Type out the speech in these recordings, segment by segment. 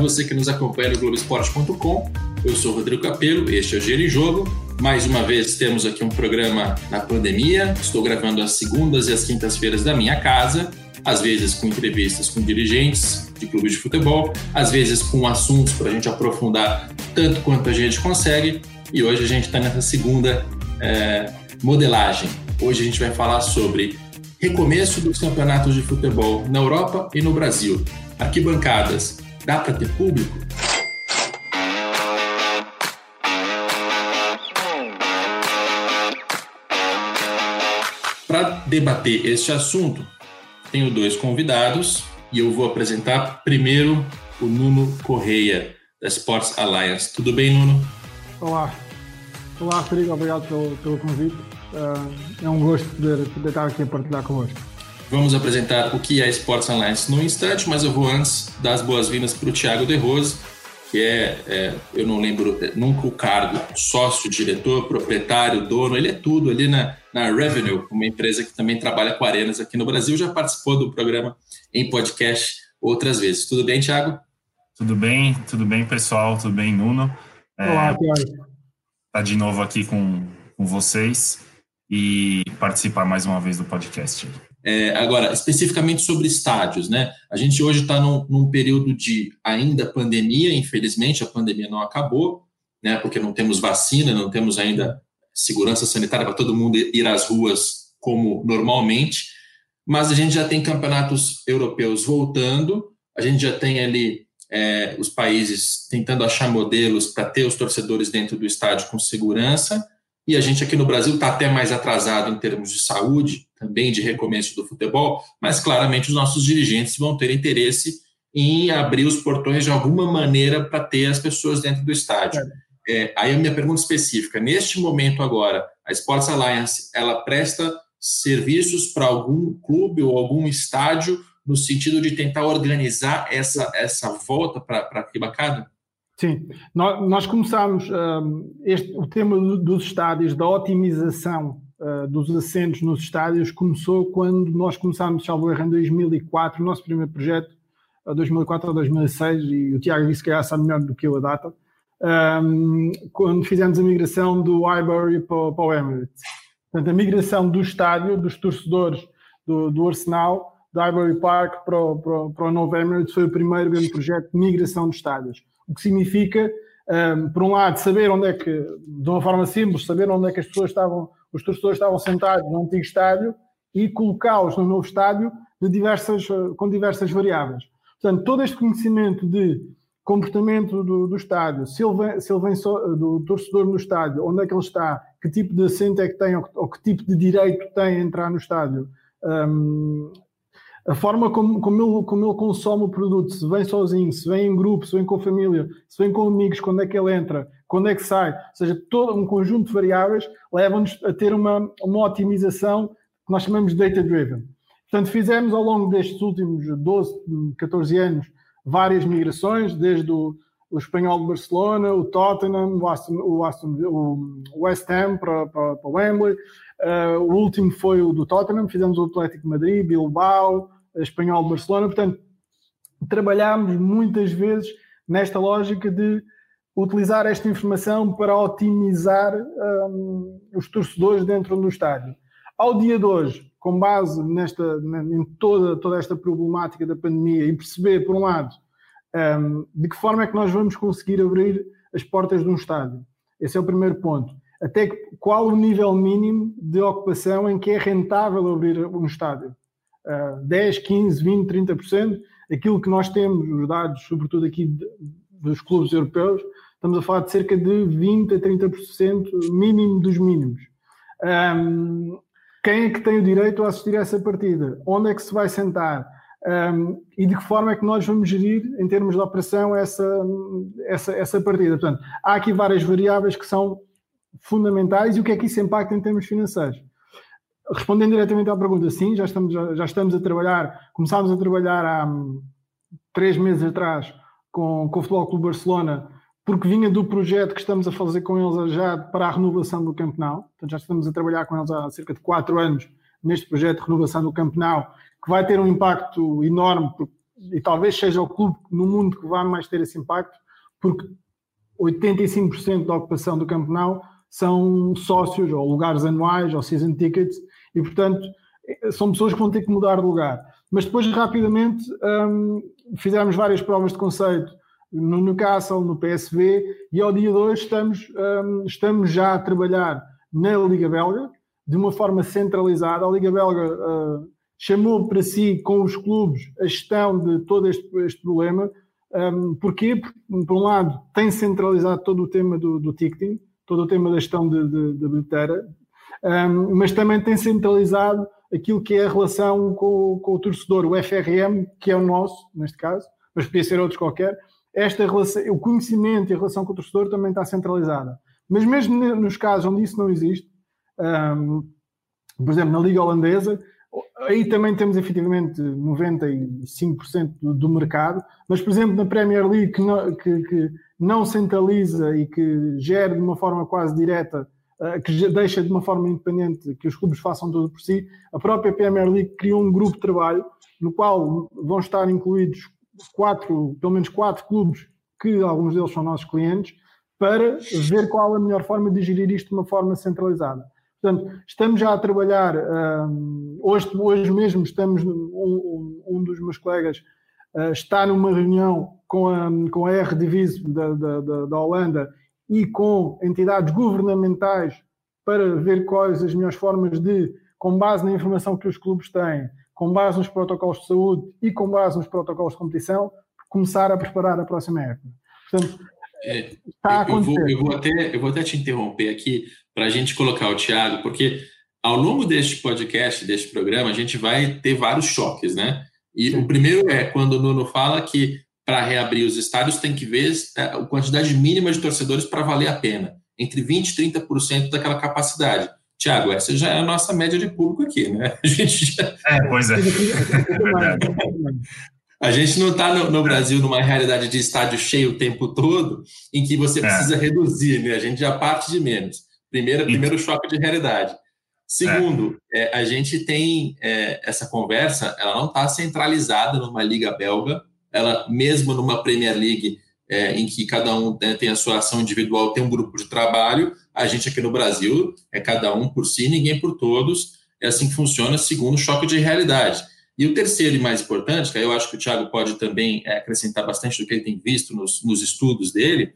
você que nos acompanha no Globoesporte.com. Eu sou Rodrigo Capello, este é o Giro em Jogo. Mais uma vez temos aqui um programa na pandemia. Estou gravando às segundas e às quintas-feiras da minha casa, às vezes com entrevistas com dirigentes de clubes de futebol, às vezes com assuntos para a gente aprofundar tanto quanto a gente consegue. E hoje a gente está nessa segunda é, modelagem. Hoje a gente vai falar sobre recomeço dos campeonatos de futebol na Europa e no Brasil. Arquibancadas, dá para ter público? Para debater este assunto, tenho dois convidados e eu vou apresentar primeiro o Nuno Correia, da Sports Alliance. Tudo bem, Nuno? Olá. Olá, Rodrigo. Obrigado pelo, pelo convite. Uh, é um gosto poder, poder estar aqui a partilhar convosco. Vamos apresentar o que é Sports Alliance no instante, mas eu vou antes dar as boas-vindas para o Thiago De Rose, que é, é, eu não lembro é, nunca o cargo, sócio, diretor, proprietário, dono, ele é tudo ali na, na Revenue, uma empresa que também trabalha com arenas aqui no Brasil, já participou do programa em podcast outras vezes. Tudo bem, Thiago? Tudo bem, tudo bem, pessoal, tudo bem, Nuno? Olá, Thiago. Tá de novo aqui com, com vocês e participar mais uma vez do podcast. É, agora, especificamente sobre estádios, né? A gente hoje está num, num, período de ainda pandemia, infelizmente, a pandemia não acabou, né? Porque não temos vacina, não temos ainda segurança sanitária para todo mundo ir às ruas como normalmente, mas a gente já tem campeonatos europeus voltando, a gente já tem ali é, os países tentando achar modelos para ter os torcedores dentro do estádio com segurança, e a gente aqui no Brasil está até mais atrasado em termos de saúde, também de recomeço do futebol, mas claramente os nossos dirigentes vão ter interesse em abrir os portões de alguma maneira para ter as pessoas dentro do estádio. É, aí a minha pergunta específica, neste momento agora, a Sports Alliance, ela presta serviços para algum clube ou algum estádio no sentido de tentar organizar essa, essa volta para a arquibancada? Sim, nós, nós começámos uh, este, o tema dos estádios, da otimização uh, dos assentos nos estádios, começou quando nós começámos, salvo erro, em 2004, o nosso primeiro projeto, uh, 2004 a 2006, e o Tiago disse que já sabe melhor do que eu a data, um, quando fizemos a migração do Highbury para, para o Emirates. Portanto, a migração do estádio, dos torcedores do, do Arsenal, do Highbury Park para o, para, para o novo Emirates, foi o primeiro grande projeto de migração de estádios o que significa, um, por um lado, saber onde é que, de uma forma simples, saber onde é que as pessoas estavam, os torcedores estavam sentados no antigo estádio e colocá-los no novo estádio diversas, com diversas variáveis. Portanto, todo este conhecimento de comportamento do, do estádio, se ele vem, se ele vem só, do torcedor no estádio, onde é que ele está, que tipo de assento é que tem ou, ou que tipo de direito tem a entrar no estádio, um, a forma como, como, ele, como ele consome o produto, se vem sozinho, se vem em grupo, se vem com a família, se vem com amigos, quando é que ele entra, quando é que sai, ou seja, todo um conjunto de variáveis leva-nos a ter uma, uma otimização que nós chamamos de data-driven. Portanto, fizemos ao longo destes últimos 12, 14 anos várias migrações, desde o, o espanhol de Barcelona, o Tottenham, o, Aston, o, Aston, o West Ham para, para, para Wembley, Uh, o último foi o do Tottenham, fizemos o Atlético Madrid, Bilbao, Espanhol Barcelona. Portanto, trabalhámos muitas vezes nesta lógica de utilizar esta informação para otimizar um, os torcedores dentro do estádio. Ao dia de hoje, com base nesta, em toda, toda esta problemática da pandemia e perceber, por um lado, um, de que forma é que nós vamos conseguir abrir as portas de um estádio. Esse é o primeiro ponto até qual o nível mínimo de ocupação em que é rentável abrir um estádio. Uh, 10, 15, 20, 30%, aquilo que nós temos, os dados, sobretudo aqui de, dos clubes europeus, estamos a falar de cerca de 20 a 30% mínimo dos mínimos. Um, quem é que tem o direito a assistir a essa partida? Onde é que se vai sentar? Um, e de que forma é que nós vamos gerir, em termos de operação, essa, essa, essa partida? Portanto, há aqui várias variáveis que são fundamentais e o que é que isso impacta em termos financeiros. Respondendo diretamente à pergunta, sim, já estamos, já, já estamos a trabalhar, começámos a trabalhar há hum, três meses atrás com, com o Futebol Clube Barcelona, porque vinha do projeto que estamos a fazer com eles já para a renovação do campeonato. Portanto, já estamos a trabalhar com eles há cerca de quatro anos neste projeto de renovação do campeonato, que vai ter um impacto enorme, e talvez seja o clube no mundo que vai mais ter esse impacto, porque 85% da ocupação do campeonato são sócios ou lugares anuais ou season tickets e, portanto, são pessoas que vão ter que mudar de lugar. Mas depois, rapidamente, um, fizemos várias provas de conceito no Newcastle, no PSV, e ao dia de hoje estamos, um, estamos já a trabalhar na Liga Belga, de uma forma centralizada. A Liga Belga uh, chamou para si, com os clubes, a gestão de todo este, este problema. Um? Porque, por um lado, tem centralizado todo o tema do, do ticketing, todo o tema da gestão de bilheteira, um, mas também tem centralizado aquilo que é a relação com, com, o torcedor, o FRM, que é o nosso, neste caso, mas podia ser outros qualquer. Esta relação, o conhecimento e a relação com o torcedor também está centralizada. Mas mesmo nos casos onde isso não existe, um, por exemplo, na Liga Holandesa, aí também temos efetivamente 95% do, do, mercado, mas, por exemplo, na Premier League, que não, que, que não centraliza e que gera de uma forma quase direta eh, que deixa de uma forma independente que os clubes façam tudo por si, a própria Premier League criou um grupo de trabalho no qual vão estar incluídos quatro, pelo menos quatro clubes, que alguns deles são nossos clientes, para ver qual a melhor forma de gerir isto de uma forma centralizada. Portanto, estamos já a trabalhar, um, hoje, hoje mesmo estamos, um, um dos meus colegas está numa reunião com a, com a R-Divise da, da, da, da Holanda e com entidades governamentais para ver quais as melhores formas de, com base na informação que os clubes têm, com base nos protocolos de saúde e com base nos protocolos de competição, começar a preparar a próxima época. Portanto, é, está a acontecer. Eu vou, eu, vou até, eu vou até te interromper aqui para a gente colocar o Tiago, porque ao longo deste podcast, deste programa, a gente vai ter vários choques, né? E Sim. o primeiro é quando o Nuno fala que para reabrir os estádios tem que ver é, a quantidade mínima de torcedores para valer a pena, entre 20% e 30% daquela capacidade. Tiago, essa já é a nossa média de público aqui, né? A gente já... É, pois é. A gente não está no, no, Brasil numa realidade de estádio cheio o tempo todo, em que você é. precisa é. reduzir, né? A gente já parte de menos. Primeiro, primeiro choque de realidade. Segundo, é. É, a gente tem é, essa conversa, ela não está centralizada numa liga belga, ela mesmo numa Premier League é, em que cada um né, tem a sua ação individual, tem um grupo de trabalho, a gente aqui no Brasil é cada um por si, ninguém por todos, é assim que funciona segundo o choque de realidade. E o terceiro e mais importante, que eu acho que o Thiago pode também é, acrescentar bastante do que ele tem visto nos, nos estudos dele,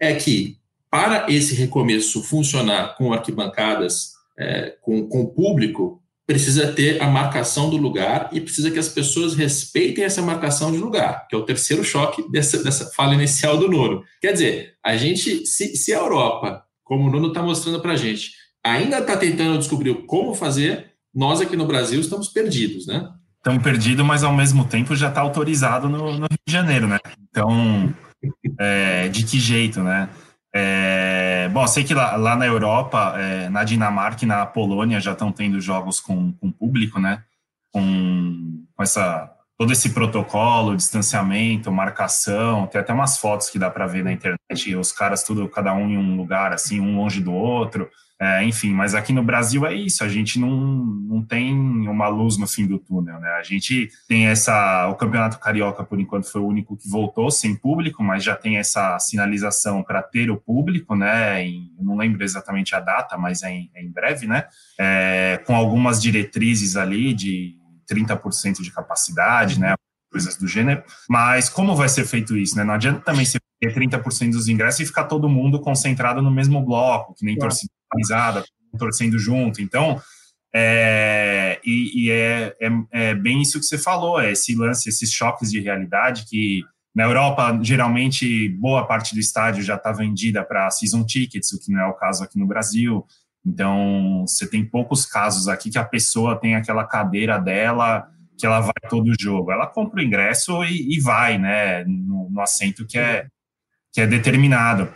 é que para esse recomeço funcionar com arquibancadas, é, com, com público, precisa ter a marcação do lugar e precisa que as pessoas respeitem essa marcação de lugar, que é o terceiro choque dessa, dessa fala inicial do Nuno. Quer dizer, a gente, se, se a Europa, como o Nuno está mostrando para a gente, ainda está tentando descobrir como fazer, nós aqui no Brasil estamos perdidos, né? Estamos perdidos, mas ao mesmo tempo já está autorizado no, no, Rio de Janeiro, né? Então, é, de que jeito, né? É, bom, sei que lá, lá na Europa, é, na Dinamarca e na Polônia já estão tendo jogos com, com público, né? Com, com essa todo esse protocolo, distanciamento, marcação, tem até umas fotos que dá para ver na internet, os caras tudo cada um em um lugar assim, um longe do outro. É, enfim, mas aqui no Brasil é isso, a gente não, não tem uma luz no fim do túnel, né? A gente tem essa. O Campeonato Carioca, por enquanto, foi o único que voltou sem público, mas já tem essa sinalização para ter o público, né? Em, eu não lembro exatamente a data, mas é em, é em breve, né? É, com algumas diretrizes ali de 30% de capacidade, né? Coisas do gênero. Mas como vai ser feito isso, né? Não adianta também ser 30% dos ingressos e ficar todo mundo concentrado no mesmo bloco, que nem claro. torcida organizada, torcendo junto. Então, é, e, e é, é, é, bem isso que você falou, é esse lance, esses choques de realidade que na Europa, geralmente, boa parte do estádio já está vendida para season tickets, o que não é o caso aqui no Brasil. Então, você tem poucos casos aqui que a pessoa tem aquela cadeira dela, que ela vai todo o jogo. Ela compra o ingresso e, e vai, né, no, no assento que é, que é determinado.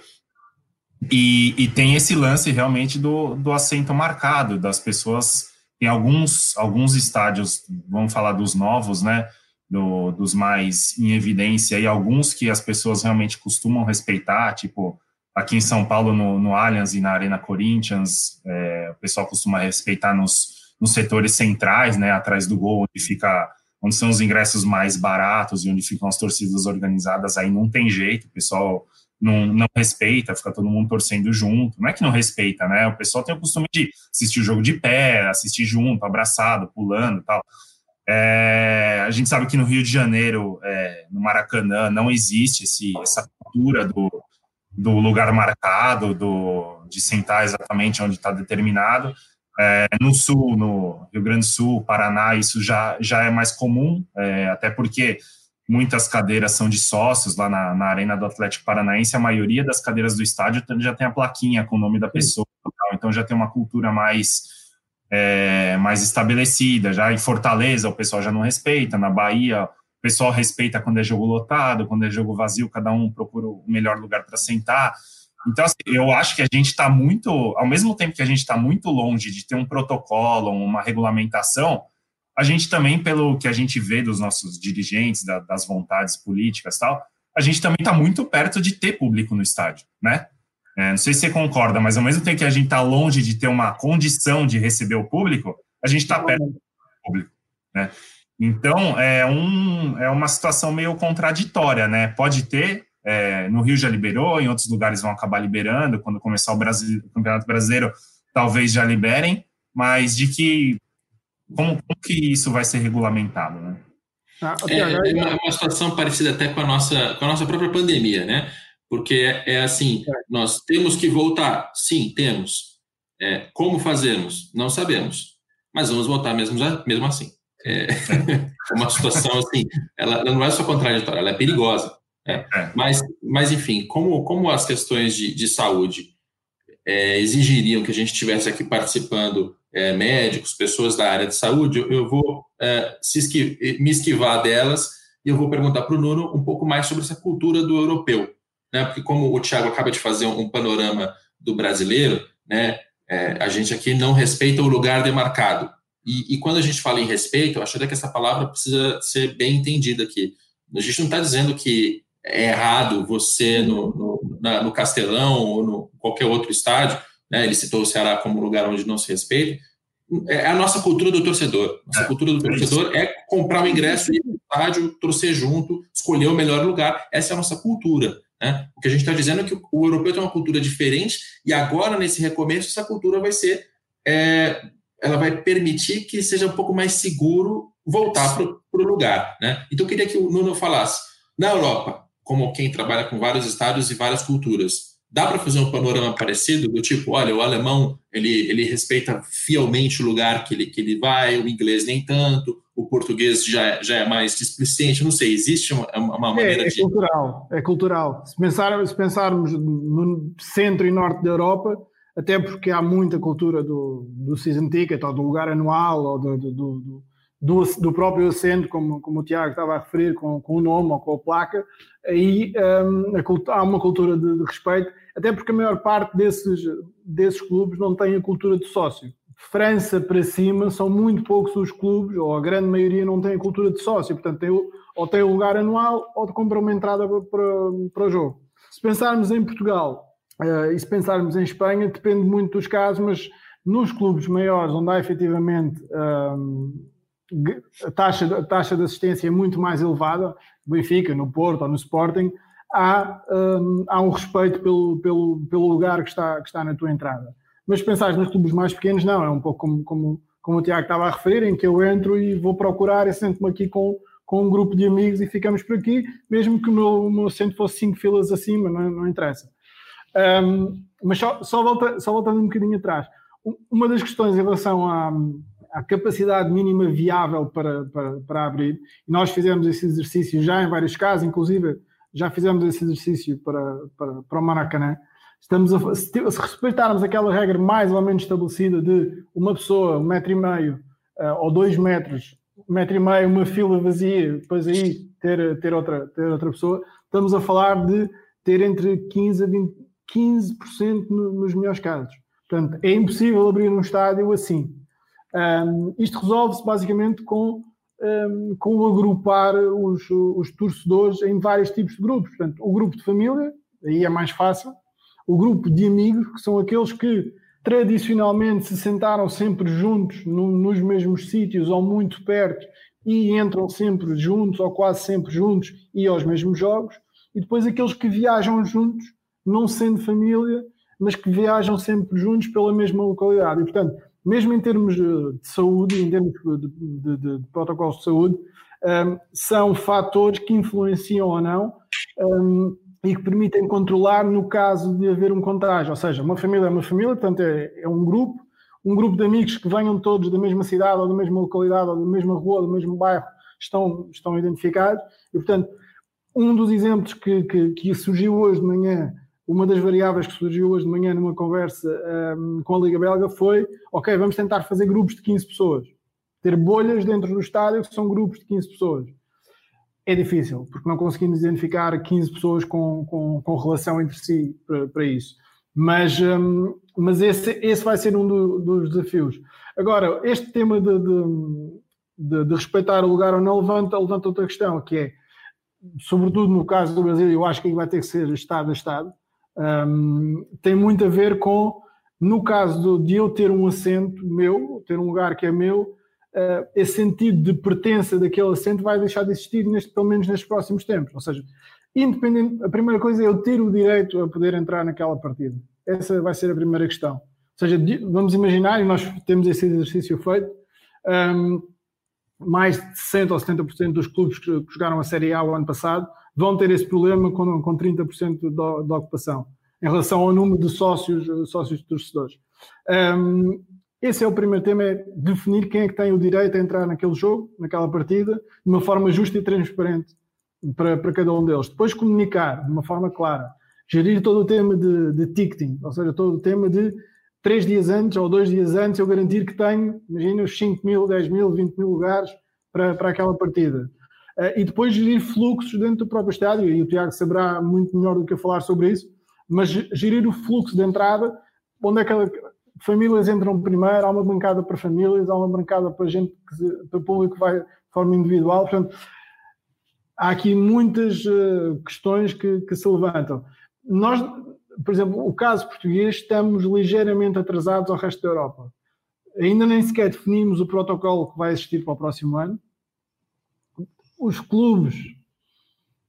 E, e, tem esse lance realmente do, do assento marcado, das pessoas. Tem alguns, alguns estádios, vamos falar dos novos, né? Do, dos mais em evidência, e alguns que as pessoas realmente costumam respeitar, tipo aqui em São Paulo, no, no Allianz e na Arena Corinthians, é, o pessoal costuma respeitar nos, nos setores centrais, né? Atrás do gol, onde fica onde são os ingressos mais baratos e onde ficam as torcidas organizadas, aí não tem jeito, o pessoal não, não respeita, fica todo mundo torcendo junto. Não é que não respeita, né? O pessoal tem o costume de assistir o jogo de pé, assistir junto, abraçado, pulando tal. É, a gente sabe que no Rio de Janeiro, é, no Maracanã, não existe esse, essa cultura do, do lugar marcado, do, de sentar exatamente onde está determinado. É, no Sul, no Rio Grande do Sul, Paraná, isso já, já é mais comum, é, até porque muitas cadeiras são de sócios lá na, na, Arena do Atlético Paranaense, a maioria das cadeiras do estádio já tem a plaquinha com o nome da pessoa, então já tem uma cultura mais, é, mais estabelecida. Já em Fortaleza o pessoal já não respeita, na Bahia o pessoal respeita quando é jogo lotado, quando é jogo vazio, cada um procura o melhor lugar para sentar. Então, assim, eu acho que a gente está muito, ao mesmo tempo que a gente está muito longe de ter um protocolo, uma regulamentação, a gente também, pelo que a gente vê dos nossos dirigentes, da, das vontades políticas tal, a gente também está muito perto de ter público no estádio, né? É, não sei se você concorda, mas ao mesmo tempo que a gente está longe de ter uma condição de receber o público, a gente está perto do público, né? Então, é, um, é uma situação meio contraditória, né? Pode ter, é, no Rio já liberou, em outros lugares vão acabar liberando, quando começar o, Brasil, o Campeonato Brasileiro, talvez já liberem, mas de que como, como que isso vai ser regulamentado, né? Ah, é, é, uma, situação parecida até com a nossa, com a nossa própria pandemia, né? Porque é, é assim, é. nós temos que voltar, sim, temos. É, como fazemos? Não sabemos, mas vamos voltar mesmo, mesmo assim. É, é uma situação assim, ela, ela, não é só contraditória, ela é perigosa. É. Mas, mas, enfim, como, como as questões de, de saúde é, exigiriam que a gente estivesse aqui participando, é, médicos, pessoas da área de saúde, eu, eu vou é, me esquivar delas e eu vou perguntar para o Nuno um pouco mais sobre essa cultura do europeu. Né? Porque, como o Tiago acaba de fazer um, um panorama do brasileiro, né, é, a gente aqui não respeita o lugar demarcado. E, e, quando a gente fala em respeito, eu acho que essa palavra precisa ser bem entendida aqui. A gente não está dizendo que é errado você no, no, na, no Castelão ou no qualquer outro estádio, né? ele citou o Ceará como lugar onde não se respeita, é a nossa cultura do torcedor. Nossa é, cultura do torcedor é, é comprar o ingresso, ir no estádio, torcer junto, escolher o melhor lugar. Essa é a nossa cultura. Né? O que a gente está dizendo é que o europeu tem uma cultura diferente e agora, nesse recomeço, essa cultura vai ser. É, ela vai permitir que seja um pouco mais seguro voltar para o lugar. Né? Então, eu queria que o Nuno falasse. Na Europa, como quem trabalha com vários estados e várias culturas, dá para fazer um panorama parecido do tipo, olha, o alemão ele, ele respeita fielmente o lugar que ele, que ele vai, o inglês nem tanto, o português já, já é mais displicente, não sei, existe uma, uma maneira é, é de... É cultural, é cultural. Se, pensar, se pensarmos no centro e norte da Europa, até porque há muita cultura do, do season ticket, ou do lugar anual, ou do, do, do do, do próprio assento, como, como o Tiago estava a referir, com, com o nome ou com a placa, aí um, há uma cultura de, de, respeito, até porque a maior parte desses, desses clubes não tem a cultura de sócio. França para cima são muito poucos os clubes, ou a grande maioria não tem a cultura de sócio, portanto tem, ou tem um lugar anual ou de comprar uma entrada para, para o jogo. Se pensarmos em Portugal uh, e se pensarmos em Espanha, depende muito dos casos, mas nos clubes maiores, onde há efetivamente um, a taxa, a taxa de assistência é muito mais elevada, Benfica, no Porto ou no Sporting, há, um, há um respeito pelo, pelo, pelo lugar que está, que está na tua entrada. Mas se pensares nos clubes mais pequenos, não, é um pouco como, como, como o Tiago estava a referir, em que eu entro e vou procurar e sento-me aqui com, com um grupo de amigos e ficamos por aqui, mesmo que o meu, o meu fosse cinco filas acima, não, não interessa. Um, mas só, só, volta, só voltando um bocadinho atrás, uma das questões em relação a a capacidade mínima viável para, para, para abrir. E nós fizemos esse exercício já em vários casos, inclusive já fizemos esse exercício para, para, para o Maracanã. Estamos a, se, respeitarmos aquela regra mais ou menos estabelecida de uma pessoa, um metro e meio uh, ou dois metros, um metro e meio, uma fila vazia, depois aí ter, ter, outra, ter outra pessoa, estamos a falar de ter entre 15% a 20%, 15% nos melhores casos. Portanto, é impossível abrir um estádio assim. Um, isto resolve-se basicamente com, um, com agrupar os, os torcedores em vários tipos de grupos. Portanto, o grupo de família, aí é mais fácil, o grupo de amigos, que são aqueles que tradicionalmente se sentaram sempre juntos no, nos mesmos sítios ou muito perto e entram sempre juntos ou quase sempre juntos e aos mesmos jogos, e depois aqueles que viajam juntos, não sendo família, mas que viajam sempre juntos pela mesma localidade. E, portanto, mesmo em termos de saúde, em termos de, de, de, de protocolos de saúde, um, são fatores que influenciam ou não um, e que permitem controlar no caso de haver um contágio. Ou seja, uma família é uma família, portanto, é, é um grupo, um grupo de amigos que venham todos da mesma cidade, ou da mesma localidade, ou da mesma rua, ou do mesmo bairro, estão, estão identificados. E, portanto, um dos exemplos que, que, que surgiu hoje de manhã uma das variáveis que surgiu hoje de manhã numa conversa um, com a Liga Belga foi: ok, vamos tentar fazer grupos de 15 pessoas. Ter bolhas dentro do estádio que são grupos de 15 pessoas. É difícil, porque não conseguimos identificar 15 pessoas com, com, com relação entre si para, para isso. Mas, um, mas esse, esse vai ser um do, dos desafios. Agora, este tema de, de, de, de respeitar o lugar ou não levanta, levanta outra questão, que é, sobretudo no caso do Brasil, eu acho que vai ter que ser Estado a Estado um, tem muito a ver com, no caso de eu ter um assento meu, ter um lugar que é meu, uh, esse sentido de pertença daquele assento vai deixar de existir, neste, pelo menos nestes próximos tempos. Ou seja, independente, a primeira coisa é eu ter o direito a poder entrar naquela partida. Essa vai ser a primeira questão. Ou seja, vamos imaginar, e nós temos esse exercício feito, um, mais de 60% ou 70% dos clubes que jogaram a Série A o ano passado vão ter esse problema com, com 30% da ocupação, em relação ao número de sócios, sócios torcedores. Um, esse é o primeiro tema, é definir quem é que tem o direito a entrar naquele jogo, naquela partida, de uma forma justa e transparente para, para cada um deles. Depois comunicar de uma forma clara, gerir todo o tema de, de ticketing, ou seja, todo o tema de três dias antes ou dois dias antes eu garantir que tenho, imagina, os 5 mil, 10 mil, 20 mil lugares para, para aquela partida. Uh, e depois gerir fluxos dentro do próprio estádio, e o Tiago saberá muito melhor do que eu falar sobre isso, mas gerir o fluxo de entrada, onde é que famílias entram primeiro, há uma bancada para famílias, há uma bancada para gente, que, para público que vai de forma individual, portanto, há aqui muitas uh, questões que, que se levantam. Nós, por exemplo, o caso português, estamos ligeiramente atrasados ao resto da Europa. Ainda nem sequer definimos o protocolo que vai existir para o próximo ano. Os clubes,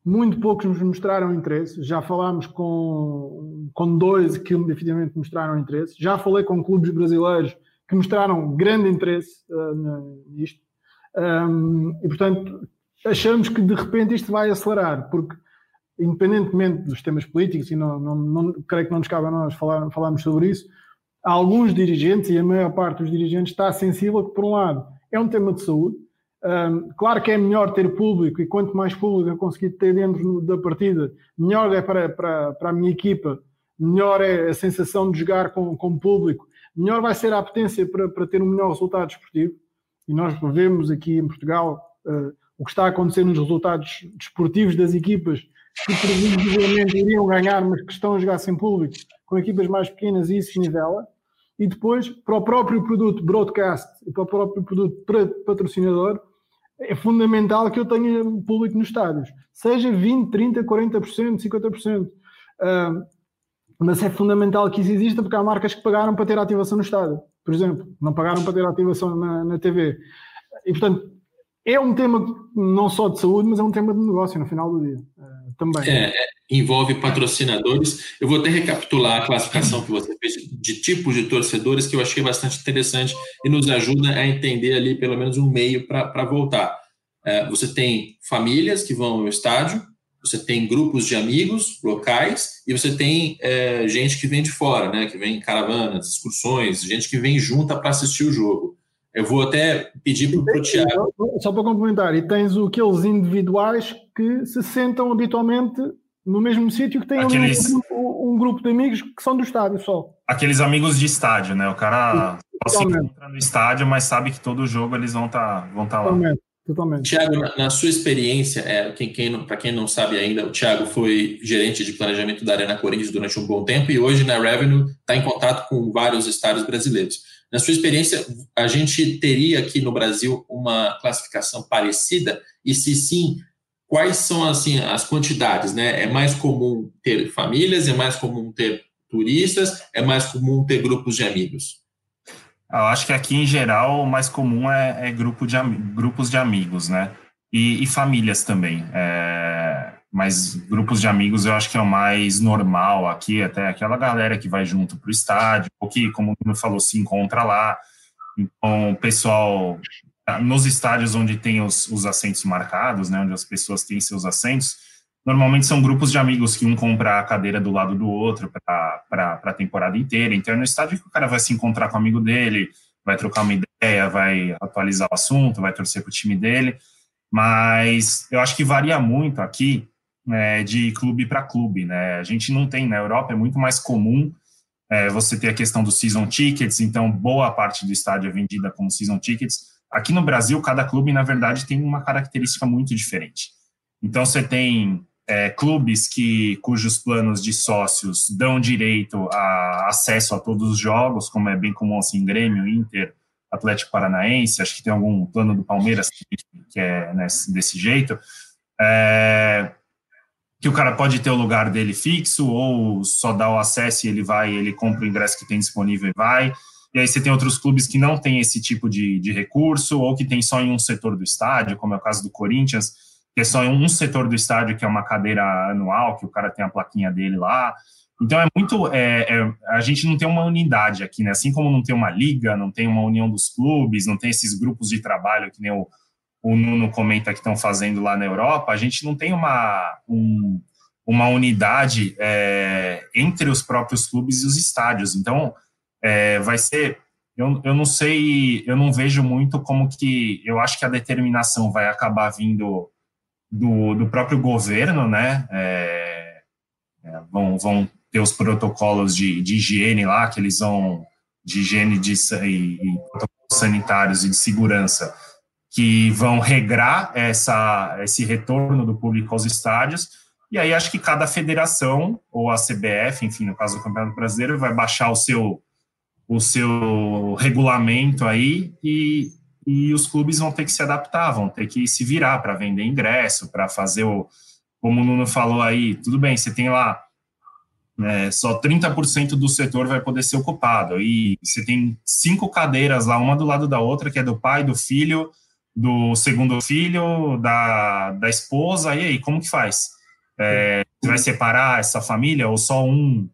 muito poucos nos mostraram interesse. Já falámos com, com dois que definitivamente mostraram interesse. Já falei com clubes brasileiros que mostraram grande interesse uh, nisto. Um, e, portanto, achamos que de repente isto vai acelerar, porque independentemente dos temas políticos, e não, não, não, creio que não nos cabe a nós falar, falarmos sobre isso, alguns dirigentes, e a maior parte dos dirigentes, está sensível que, por um lado, é um tema de saúde. Um, claro que é melhor ter público, e quanto mais público eu conseguir ter dentro da partida, melhor é para, para, para a minha equipa, melhor é a sensação de jogar com, com público, melhor vai ser a potência para, para ter um melhor resultado desportivo. E nós vemos aqui em Portugal uh, o que está a acontecer nos resultados desportivos das equipas que previsivelmente iriam ganhar, mas que estão a jogar sem público, com equipas mais pequenas e isso nivela. E depois, para o próprio produto broadcast e para o próprio produto patrocinador, é fundamental que eu tenha público nos estádios, seja 20, 30, 40%, 50%. Uh, mas é fundamental que isso exista porque há marcas que pagaram para ter ativação no estádio, por exemplo, não pagaram para ter ativação na, na TV. E portanto, é um tema não só de saúde, mas é um tema de negócio no final do dia também. É, é, envolve patrocinadores. Eu vou até recapitular a classificação que você fez de tipos de torcedores, que eu achei bastante interessante e nos ajuda a entender ali pelo menos um meio para voltar. É, você tem famílias que vão ao estádio, você tem grupos de amigos locais e você tem é, gente que vem de fora, né, que vem em caravanas, excursões, gente que vem junta para assistir o jogo. Eu vou até pedir para o Tiago. Só para complementar, e tens aqueles individuais que se sentam habitualmente no mesmo sítio que tem Aqueles... um, um, grupo de amigos que são do estádio só. Aqueles amigos de estádio, né? O cara só se encontra no estádio, mas sabe que todo jogo eles vão estar tá, vão tá lá. Totalmente. Totalmente. Tiago, na, na, sua experiência, é, quem, quem, para quem não sabe ainda, o Tiago foi gerente de planejamento da Arena Corinthians durante um bom tempo e hoje na Revenue está em contato com vários estádios brasileiros. Na sua experiência, a gente teria aqui no Brasil uma classificação parecida? E se sim, quais são assim as quantidades? Né? É mais comum ter famílias? É mais comum ter turistas? É mais comum ter grupos de amigos? Eu acho que aqui, em geral, o mais comum é, é grupo de, grupos de amigos, né? E, e famílias também. É, mas grupos de amigos eu acho que é o mais normal aqui, até aquela galera que vai junto para o estádio, ou que, como o Bruno falou, se encontra lá. Então, o pessoal, nos estádios onde tem os, os assentos marcados, né, onde as pessoas têm seus assentos, normalmente são grupos de amigos que um compra a cadeira do lado do outro para a temporada inteira. Então, é no estádio que o cara vai se encontrar com o amigo dele, vai trocar uma ideia, vai atualizar o assunto, vai torcer para o time dele. Mas eu acho que varia muito aqui né, de clube para clube. Né? A gente não tem, na Europa é muito mais comum é, você ter a questão dos season tickets, então boa parte do estádio é vendida como season tickets. Aqui no Brasil, cada clube, na verdade, tem uma característica muito diferente. Então, você tem é, clubes que cujos planos de sócios dão direito a acesso a todos os jogos, como é bem comum assim, Grêmio, Inter, Atlético Paranaense, acho que tem algum plano do Palmeiras que é né, desse jeito, é, que o cara pode ter o lugar dele fixo ou só dá o acesso e ele vai, ele compra o ingresso que tem disponível e vai. E aí você tem outros clubes que não têm esse tipo de, de recurso ou que tem só em um setor do estádio, como é o caso do Corinthians, que é só em um setor do estádio, que é uma cadeira anual, que o cara tem a plaquinha dele lá. Então é muito. É, é, a gente não tem uma unidade aqui, né? Assim como não tem uma liga, não tem uma união dos clubes, não tem esses grupos de trabalho que nem o, o Nuno comenta que estão fazendo lá na Europa, a gente não tem uma, um, uma unidade é, entre os próprios clubes e os estádios. Então, é, vai ser. Eu, eu não sei, eu não vejo muito como que. Eu acho que a determinação vai acabar vindo do, do próprio governo, né? É, é, vão, vão ter os protocolos de, de higiene lá, que eles vão. de higiene de, e, e protocolos sanitários e de segurança, que vão regrar essa, esse retorno do público aos estádios. E aí acho que cada federação, ou a CBF, enfim, no caso do Campeonato Brasileiro, vai baixar o seu, o seu regulamento aí e, e os clubes vão ter que se adaptar, vão ter que se virar para vender ingresso, para fazer o. Como o Nuno falou aí, tudo bem, você tem lá é, só 30% do setor vai poder ser ocupado, e você tem cinco cadeiras lá, uma do lado da outra, que é do pai, do filho, do segundo filho, da, da esposa, e aí, como que faz? É, você vai separar essa família ou só um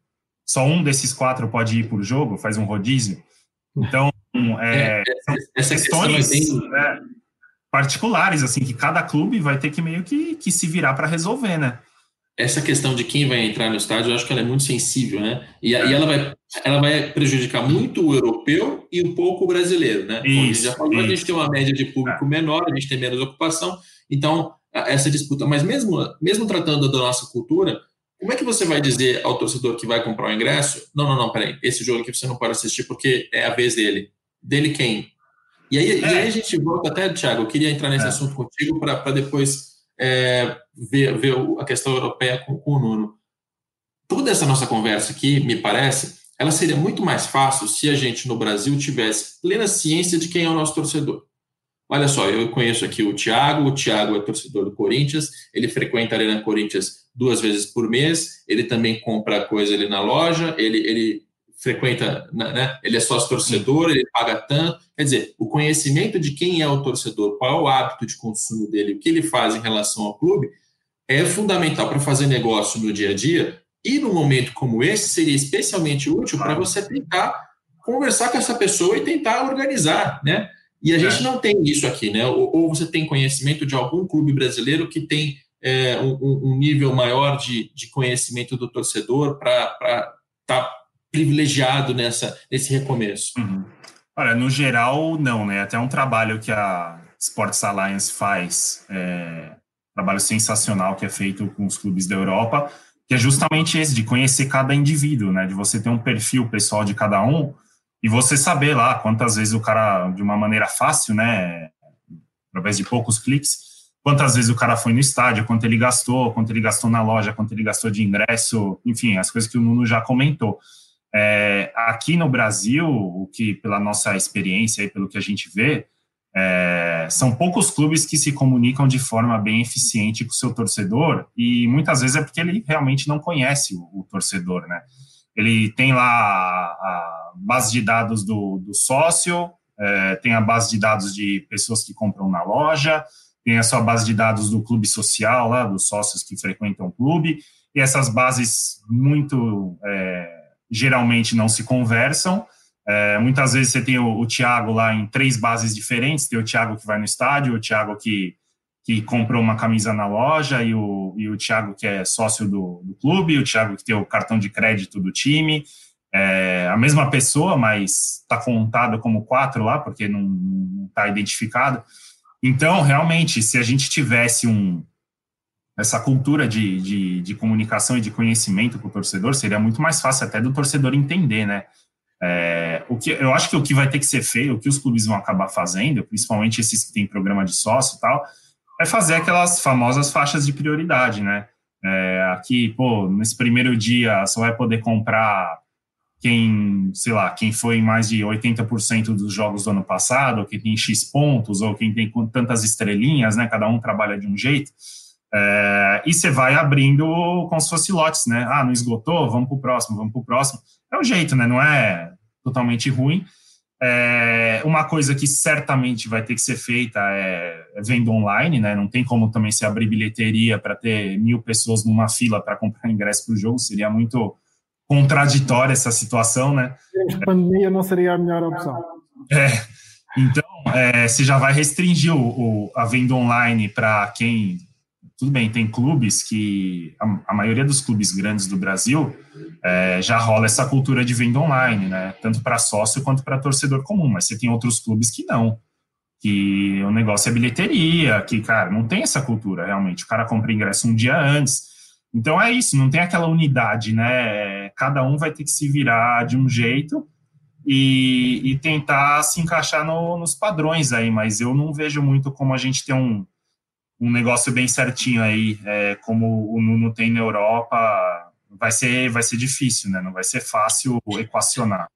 só um desses quatro pode ir por jogo, faz um rodízio? Então, é, é, essa questões questão né, particulares, assim, que cada clube vai ter que meio que, que se virar para resolver, né? Essa questão de quem vai entrar no estádio, eu acho que ela é muito sensível, né? E, e ela, vai, ela vai prejudicar muito o europeu e um pouco o brasileiro, né? Isso, Como a gente já falou, isso. a gente tem uma média de público é. menor, a gente tem menos ocupação, então essa disputa. Mas mesmo, mesmo tratando da nossa cultura, como é que você vai dizer ao torcedor que vai comprar o ingresso? Não, não, não, peraí, esse jogo aqui você não pode assistir porque é a vez dele. Dele quem? E aí, é. e aí a gente volta até, Thiago, eu queria entrar nesse é. assunto contigo para depois é, ver, ver a questão europeia com, com o Nuno. Toda essa nossa conversa aqui, me parece, ela seria muito mais fácil se a gente no Brasil tivesse plena ciência de quem é o nosso torcedor. Olha só, eu conheço aqui o Thiago, o Thiago é torcedor do Corinthians, ele frequenta a Arena Corinthians duas vezes por mês, ele também compra coisa ali na loja, ele, ele frequenta, né, né, ele é sócio torcedor, ele paga tanto. Quer dizer, o conhecimento de quem é o torcedor, qual é o hábito de consumo dele, o que ele faz em relação ao clube, é fundamental para fazer negócio no dia a dia. E num momento como esse, seria especialmente útil para você tentar conversar com essa pessoa e tentar organizar, né? E a gente é. não tem isso aqui, né? Ou, ou, você tem conhecimento de algum clube brasileiro que tem é, um, um, nível maior de, de conhecimento do torcedor para estar tá privilegiado nessa, nesse recomeço? Uhum. Olha, no geral, não, né? Até um trabalho que a Sports Alliance faz, é, trabalho sensacional que é feito com os clubes da Europa, que é justamente esse, de conhecer cada indivíduo, né? De você ter um perfil pessoal de cada um e você saber lá quantas vezes o cara, de uma maneira fácil, né, através de poucos cliques, quantas vezes o cara foi no estádio, quanto ele gastou, quanto ele gastou na loja, quanto ele gastou de ingresso, enfim, as coisas que o Nuno já comentou. É, aqui no Brasil, o que pela nossa experiência e pelo que a gente vê, é, são poucos clubes que se comunicam de forma bem eficiente com o seu torcedor e muitas vezes é porque ele realmente não conhece o, o torcedor, né? Ele tem lá a, a base de dados do, do sócio, é, tem a base de dados de pessoas que compram na loja, tem a sua base de dados do clube social, lá, dos sócios que frequentam o clube, e essas bases muito é, geralmente não se conversam. É, muitas vezes você tem o, o Thiago lá em três bases diferentes, tem o Thiago que vai no estádio, o Thiago que, que comprou uma camisa na loja, e o, e o Thiago que é sócio do, do clube, o Thiago que tem o cartão de crédito do time, é a mesma pessoa, mas está contado como quatro lá, porque não está identificado. Então, realmente, se a gente tivesse um, essa cultura de, de, de comunicação e de conhecimento para o torcedor, seria muito mais fácil até do torcedor entender, né? É, o que, eu acho que o que vai ter que ser feito, o que os clubes vão acabar fazendo, principalmente esses que têm programa de sócio e tal, é fazer aquelas famosas faixas de prioridade, né? É, aqui, pô, nesse primeiro dia só vai poder comprar quem, sei lá, quem foi em mais de 80% dos jogos do ano passado, quem tem X pontos, ou quem tem tantas estrelinhas, né? Cada um trabalha de um jeito. É, e você vai abrindo como se fosse lotes, né? Ah, não esgotou? Vamos para o próximo, vamos para o próximo. É o jeito, né? Não é totalmente ruim. É, uma coisa que certamente vai ter que ser feita é, é venda online, né? Não tem como também se abrir bilheteria para ter mil pessoas numa fila para comprar ingresso para o jogo, seria muito contraditória essa situação, né? A pandemia não seria a melhor opção. É, então, é, se já vai restringir o, o a venda online para quem. Tudo bem, tem clubes que. A, a maioria dos clubes grandes do Brasil é, já rola essa cultura de venda online, né? Tanto para sócio quanto para torcedor comum, mas você tem outros clubes que não. Que o negócio é bilheteria, que, cara, não tem essa cultura realmente. O cara compra ingresso um dia antes então é isso, não tem aquela unidade, né? Cada um vai ter que se virar de um jeito e, e tentar se encaixar no, nos padrões aí, mas eu não vejo muito como a gente tem um, um negócio bem certinho aí, é, como o Nuno tem na Europa, vai ser, vai ser difícil, né? Não vai ser fácil equacionar.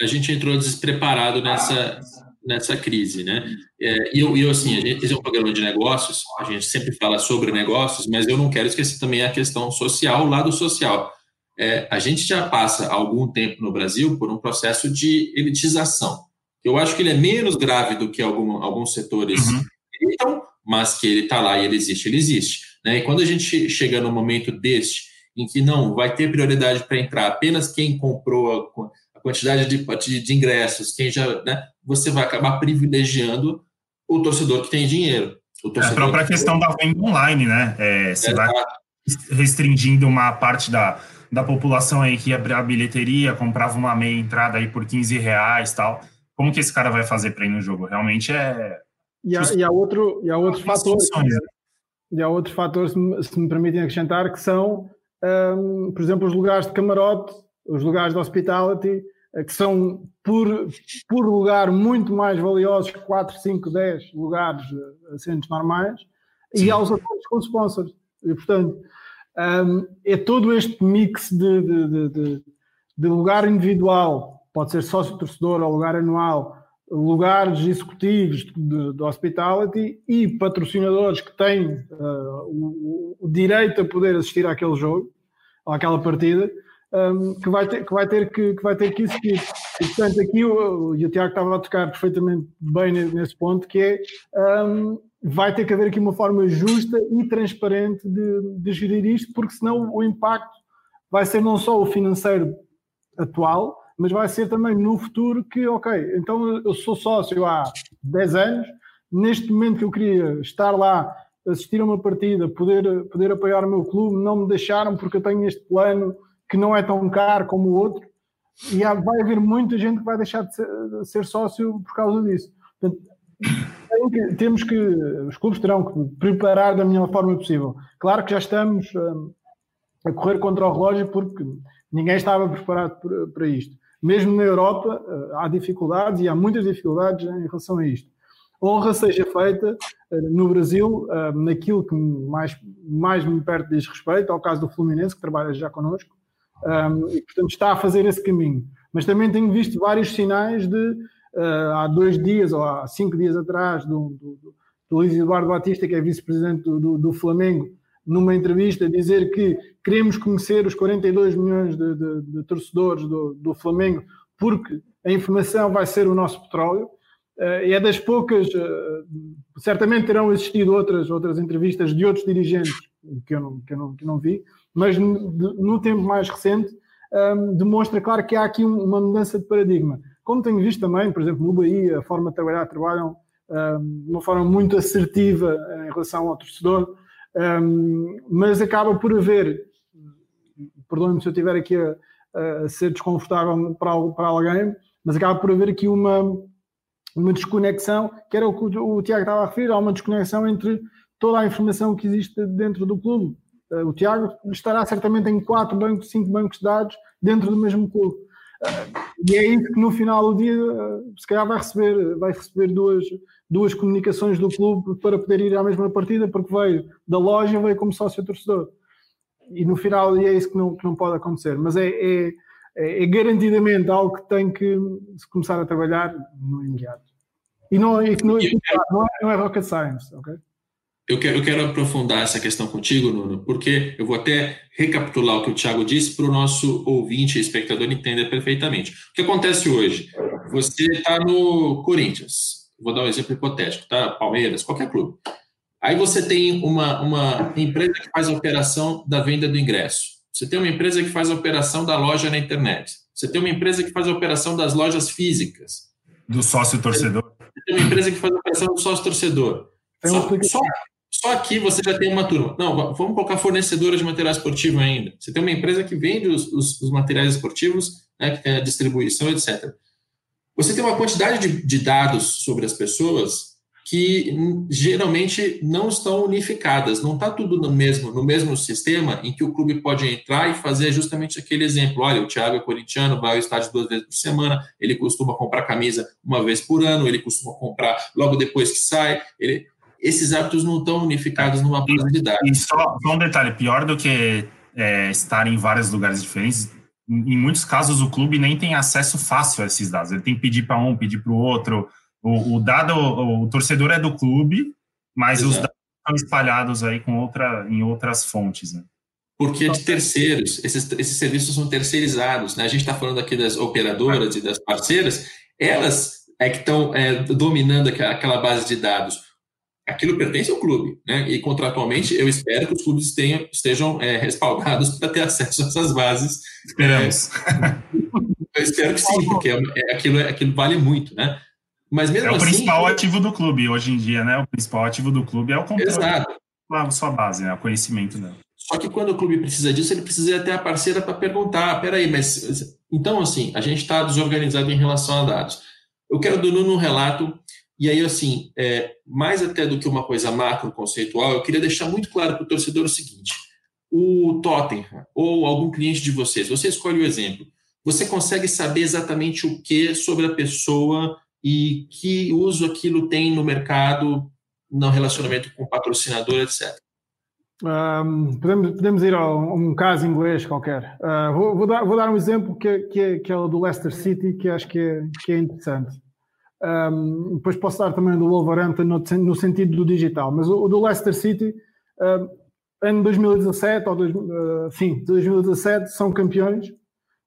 A gente entrou despreparado nessa, nessa crise, né? É, e eu, eu, assim, a gente tem um programa de negócios, a gente sempre fala sobre negócios, mas eu não quero esquecer também a questão social, o lado social. É, a gente já passa algum tempo no Brasil por um processo de elitização. Eu acho que ele é menos grave do que algum, alguns setores uhum. Gritam, mas que ele está lá e ele existe, ele existe. Né? E quando a gente chega no momento deste, em que não vai ter prioridade para entrar apenas quem comprou a, a quantidade de, de, de, ingressos, quem já, né, você vai acabar privilegiando o torcedor que tem dinheiro. é a própria que questão da venda online, né? É, você é, vai restringindo uma parte da, da população aí que ia abrir a bilheteria, comprava uma meia entrada aí por 15 reais tal. Como que esse cara vai fazer para ir no jogo? Realmente é. E há, e há outro, e há outros fatores. E há outros fatores, se me, se me permitem acrescentar, que são, um, por exemplo, os lugares de camarote, os lugares de hospitality, eh, que são por, por lugar muito mais valiosos que 4, 5, 10 lugares eh, assentos normais Sim. e aos acordos com sponsors. E, portanto, um, é todo este mix de, de, de, de, lugar individual, pode ser sócio-torcedor ou lugar anual, lugares executivos de, de hospitality e patrocinadores que têm uh, o, o direito a poder assistir àquele jogo, àquela partida, um, que, vai ter, que, vai ter que, que vai ter que existir. E, portanto, aqui o, o Tiago estava a tocar perfeitamente bem nesse ponto, que é um, vai ter que haver aqui uma forma justa e transparente de, de gerir isto, porque senão o impacto vai ser não só o financeiro atual, mas vai ser também no futuro que, ok, então eu sou sócio há 10 anos, neste momento que eu queria estar lá, assistir a uma partida, poder, poder apoiar o meu clube, não me deixaram porque eu tenho este plano que não é tão caro como o outro, e há, vai haver muita gente que vai deixar de ser, de ser sócio por causa disso. Portanto, que, temos que, os clubes terão que preparar da melhor forma possível. Claro que já estamos um, a correr contra o relógio porque ninguém estava preparado para isto. Mesmo na Europa uh, há dificuldades e há muitas dificuldades em relação a isto. honra seja feita uh, no Brasil, uh, naquilo que mais, mais me perto diz respeito, ao caso do Fluminense, que trabalha já connosco, e, portanto, está a fazer esse caminho. Mas também tenho visto vários sinais de, há dois dias ou há cinco dias atrás, do, do, do Luís Eduardo Batista, que é vice-presidente do, do, do, Flamengo, numa entrevista, dizer que queremos conhecer os 42 milhões de, de, de torcedores do, do Flamengo, porque a informação vai ser o nosso petróleo. E é das poucas, certamente terão existido outras, outras entrevistas de outros dirigentes que eu não, que eu não, que não vi, mas no, no tempo mais recente um, demonstra, claro, que há aqui uma mudança de paradigma. Como tenho visto também, por exemplo, no Bahia, a forma de trabalhar, trabalham um, de uma forma muito assertiva em relação ao torcedor, um, mas acaba por haver, perdoe-me se eu estiver aqui a, a ser desconfortável para, para alguém, mas acaba por haver aqui uma, uma desconexão, que era o que o, Tiago estava a referir, há uma desconexão entre toda a informação que existe dentro do clube. Uh, o Tiago estará certamente em quatro bancos, cinco bancos de dados dentro do mesmo clube. Uh, e é isso que no final do dia, uh, se calhar vai receber, vai receber duas, duas comunicações do clube para poder ir à mesma partida, porque veio da loja, veio como sócio torcedor. E no final é isso que não, que não pode acontecer. Mas é, é, é, garantidamente algo que tem que se começar a trabalhar no imediato. E não, e não, não, é, não é rocket science, ok? Eu quero, eu quero aprofundar essa questão contigo, Nuno, porque eu vou até recapitular o que o Thiago disse para o nosso ouvinte e espectador entender perfeitamente. O que acontece hoje? Você está no Corinthians, vou dar um exemplo hipotético, tá? Palmeiras, qualquer clube. Aí você tem uma, uma empresa que faz a operação da venda do ingresso. Você tem uma empresa que faz a operação da loja na internet. Você tem uma empresa que faz a operação das lojas físicas. Do sócio torcedor. Você tem uma empresa que faz a operação do sócio torcedor. Só, só, só aqui você já tem uma turma. Não, vamos colocar fornecedora de material esportivo ainda. Você tem uma empresa que vende os, os, os materiais esportivos, né, que tem a distribuição, etc. Você tem uma quantidade de, de dados sobre as pessoas que geralmente não estão unificadas, não está tudo no mesmo, no mesmo sistema em que o clube pode entrar e fazer justamente aquele exemplo. Olha, o Thiago é corintiano, vai ao estádio duas vezes por semana, ele costuma comprar camisa uma vez por ano, ele costuma comprar logo depois que sai, ele esses hábitos não estão unificados numa base de dados. E só, só um detalhe, pior do que é, estar em vários lugares diferentes, em muitos casos o clube nem tem acesso fácil a esses dados. Ele tem que pedir para um, pedir para o outro. O dado, o, o, torcedor é do clube, mas Exato. os dados estão espalhados aí com outra, em outras fontes, né? Porque é de terceiros, esses, esses serviços são terceirizados, né? A gente está falando aqui das operadoras e das parceiras, elas é que estão é, dominando aquela base de dados aquilo pertence ao clube, né? E contratualmente eu espero que os clubes tenham, estejam é, respaldados para ter acesso a essas bases. Esperamos. eu espero que sim, porque é, é, aquilo, aquilo vale muito, né? Mas mesmo é o assim, principal ativo do clube hoje em dia, né? O principal ativo do clube é o controle. Exato. A sua base, né? O conhecimento dela. Só que quando o clube precisa disso, ele precisa até a parceira para perguntar, ah, peraí, mas... Então, assim, a gente está desorganizado em relação a dados. Eu quero do Nuno um relato e aí, assim, é, mais até do que uma coisa macro conceitual, eu queria deixar muito claro para o torcedor o seguinte: o Tottenham ou algum cliente de vocês, você escolhe o exemplo, você consegue saber exatamente o que sobre a pessoa e que uso aquilo tem no mercado, no relacionamento com o patrocinador, etc. Um, podemos, podemos ir a um, caso inglês qualquer. Uh, vou, vou, dar, vou dar um exemplo que, que, é, que é o do Leicester City, que acho que é, que é interessante. Um, depois posso dar também do Wolverhampton no, no sentido do digital, mas o, o do Leicester City, ano 2017, ou dois, uh, sim, 2017, são campeões,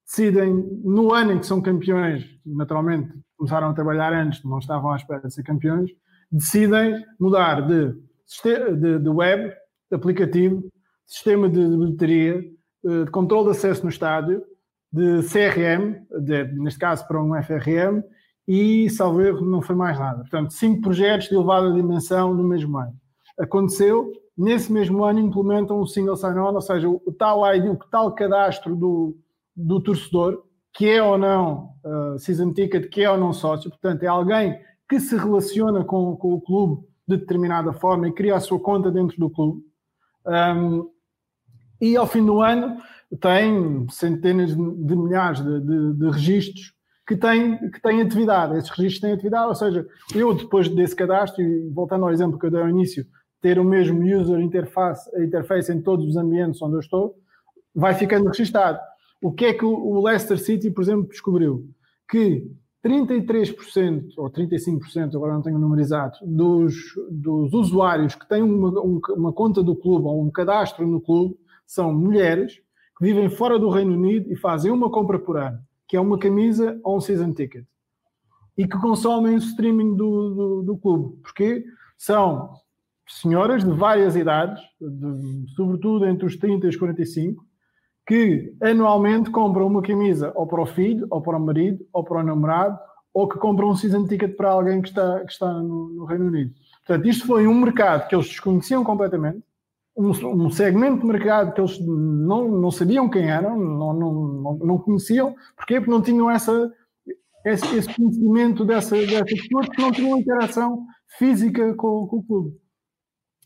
decidem, no ano em que são campeões, naturalmente começaram a trabalhar antes, não estavam à espera de ser campeões, decidem mudar de, de, de web, de aplicativo, sistema de, de bilheteria, de, de controle de acesso no estádio, de CRM, de, neste caso para um FRM, e, salvo erro, não foi mais nada. Portanto, cinco projetos de elevada dimensão no mesmo ano. Aconteceu, nesse mesmo ano implementam o single sign-on, ou seja, o, tal ID, o tal cadastro do, do torcedor, que é ou não uh, season ticket, que é ou não sócio, portanto, é alguém que se relaciona com, com o clube de determinada forma e cria a sua conta dentro do clube. Um, e ao fim do ano tem centenas de milhares de, de, de registros que têm, que têm atividade, esses registros têm atividade, ou seja, eu depois desse cadastro, e voltando ao exemplo que eu dei ao início, ter o mesmo user interface, interface em todos os ambientes onde eu estou, vai ficando registado. O que é que o Leicester City, por exemplo, descobriu? Que 33% ou 35%, agora não tenho o número exato, dos, dos usuários que têm uma, uma conta do clube ou um cadastro no clube são mulheres que vivem fora do Reino Unido e fazem uma compra por ano que é uma camisa ou um season ticket. E que consomem o streaming do, do, do clube. Porque são senhoras de várias idades, de, sobretudo entre os 30 e os 45, que anualmente compram uma camisa ou para o filho, ou para o marido, ou para o namorado, ou que compram um season ticket para alguém que está, que está no, no Reino Unido. Portanto, isto foi um mercado que eles desconheciam completamente, um, um, segmento de mercado que eles não, não sabiam quem eram, não, não, não conheciam. Porque não tinham essa, esse, esse conhecimento dessa, dessas pessoas, porque não tinham interação física com, com o clube.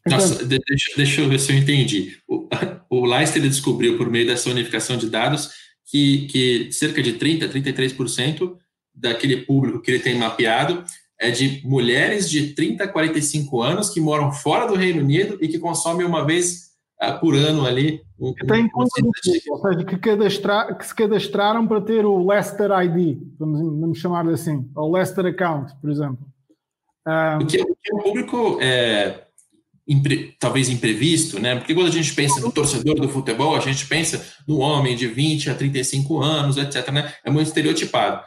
Então, Nossa, deixa, deixa, eu ver se eu entendi. O, o Leicester descobriu, por meio dessa unificação de dados, que, que cerca de 30%, 33% daquele público que ele tem mapeado é de mulheres de 30 a 45 anos que moram fora do Reino Unido e que consomem uma vez uh, por ano ali. Um, que tem um, conta um ou seja, que, cadastra, que se cadastraram para ter o Leicester ID, vamos, vamos chamar assim, ou Leicester Account, por exemplo. Um, o, que, o que é um público é, impre, talvez imprevisto, né? Porque quando a gente pensa no torcedor do futebol, a gente pensa no homem de 20 a 35 anos, etc. Né? É muito estereotipado.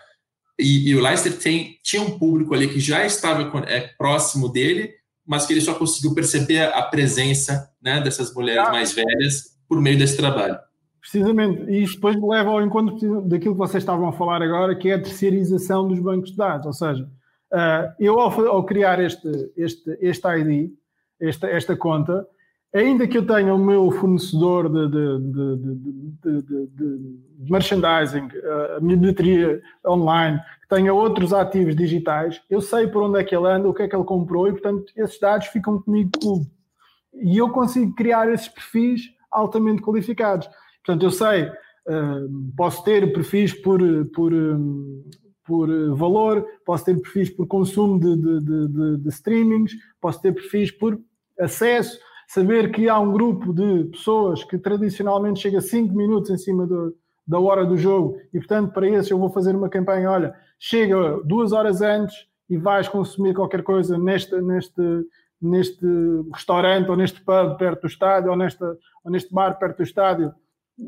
E, e, o Leicester tem, tinha um público ali que já estava é, próximo dele, mas que ele só conseguiu perceber a presença né, dessas mulheres ah. mais velhas por meio desse trabalho. Precisamente, e isso depois leva ao encontro daquilo que vocês estavam a falar agora, que é a terceirização dos bancos de dados. Ou seja, uh, eu ao, ao, criar este, este, este ID, esta, esta conta, ainda que eu tenha o meu fornecedor de, de, de, de merchandising, a minha bilheteria online, que tenha outros ativos digitais, eu sei por onde é que ele anda, o que é que ele comprou e, portanto, esses dados ficam comigo clube. E eu consigo criar esses perfis altamente qualificados. Portanto, eu sei, posso ter perfis por, por, por valor, posso ter perfis por consumo de, de, de, de streamings, posso ter perfis por acesso, saber que há um grupo de pessoas que tradicionalmente chega 5 minutos em cima do, da hora do jogo e, portanto, para esses eu vou fazer uma campanha, olha, chega duas horas antes e vais consumir qualquer coisa neste, neste, neste restaurante ou neste pub perto do estádio ou, nesta, ou neste bar perto do estádio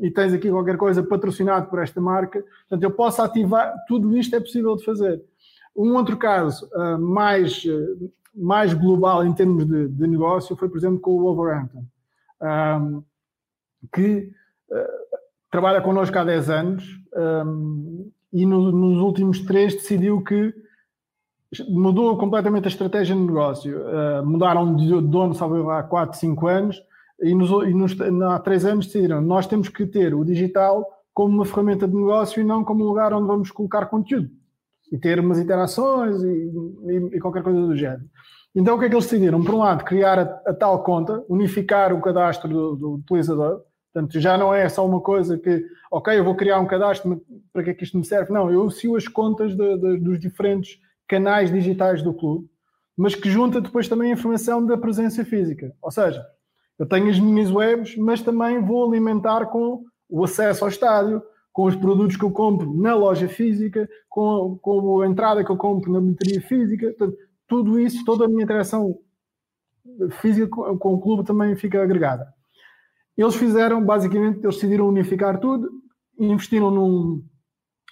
e tens aqui qualquer coisa patrocinado por esta marca. Portanto, eu posso ativar, tudo isto é possível de fazer. Um outro caso uh, mais, uh, mais global em termos de, de, negócio foi, por exemplo, com o Wolverhampton, um, que uh, trabalha connosco há 10 anos um, e no, nos últimos três decidiu que mudou completamente a estratégia de negócio. Mudaram de dono, sabe, há 4, 5 anos e, nos, e nos, há 3 anos decidiram nós temos que ter o digital como uma ferramenta de negócio e não como um lugar onde vamos colocar conteúdo e ter umas interações e, e, e, qualquer coisa do género. Então o que é que eles decidiram? Por um lado, criar a, a tal conta, unificar o cadastro do, do, utilizador, portanto já não é só uma coisa que, ok, eu vou criar um cadastro, para que é que isto me serve? Não, eu uso as contas de, de, dos diferentes canais digitais do clube, mas que junta depois também a informação da presença física. Ou seja, eu tenho as minhas webs, mas também vou alimentar com o acesso ao estádio, com os produtos que eu compro na loja física, com, com a entrada que eu compro na bilheteria física, portanto, tudo isso, toda a minha interação física com, o clube também fica agregada. Eles fizeram, basicamente, eles decidiram unificar tudo, investiram num,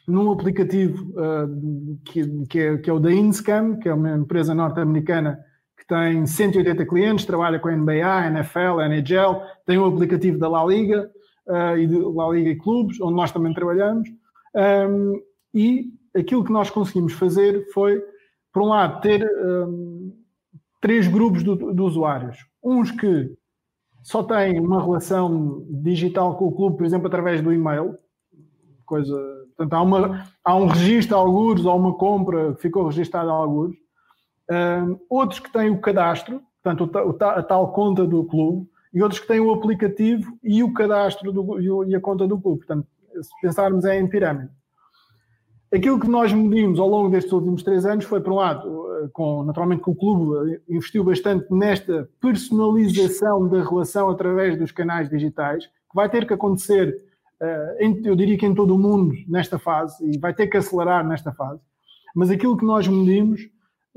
num aplicativo uh, que, que, é, que é o da Inscam, que é uma empresa norte-americana tem 180 clientes, trabalha com a NBA, NFL, NHL, tem o um aplicativo da La Liga, uh, e de La Liga e Clubes, onde nós também trabalhamos. Um, e aquilo que nós conseguimos fazer foi, por um lado, ter um, três grupos de, usuários. Uns que só têm uma relação digital com o clube, por exemplo, através do e-mail. Coisa, portanto, há, uma, há um registro a alguns, há uma compra que ficou registada a alguns. Um, outros que têm o cadastro, portanto, o, a tal conta do clube, e outros que têm o aplicativo e o cadastro do, e a conta do clube. Portanto, se pensarmos é em pirâmide. Aquilo que nós medimos ao longo destes últimos três anos foi, por um lado, com, naturalmente que o clube investiu bastante nesta personalização da relação através dos canais digitais, que vai ter que acontecer, eh, eu diria que em todo o mundo, nesta fase, e vai ter que acelerar nesta fase. Mas aquilo que nós medimos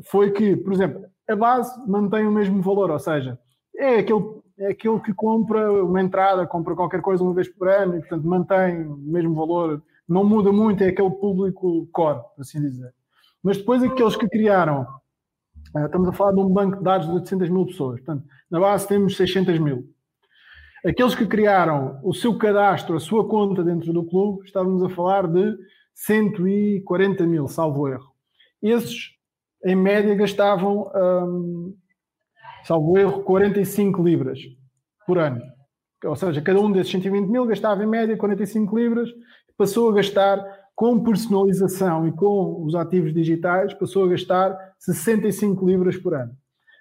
foi que, por exemplo, a base mantém o mesmo valor, ou seja, é aquele é aquele que compra uma entrada, compra qualquer coisa uma vez por ano e, portanto, mantém o mesmo valor não muda muito, é aquele público core, por assim dizer. Mas depois aqueles que criaram, eh, estamos a falar de um banco de dados de 800 mil pessoas, portanto, na base temos 600 mil. Aqueles que criaram o seu cadastro, a sua conta dentro do clube, estávamos a falar de 140 mil, salvo erro. Esses, em média, gastavam, hum, salvo erro, 45 libras por ano. Ou seja, cada um desses 120 mil gastava em média 45 libras, passou a gastar com personalização e com os ativos digitais, passou a gastar 65 libras por ano.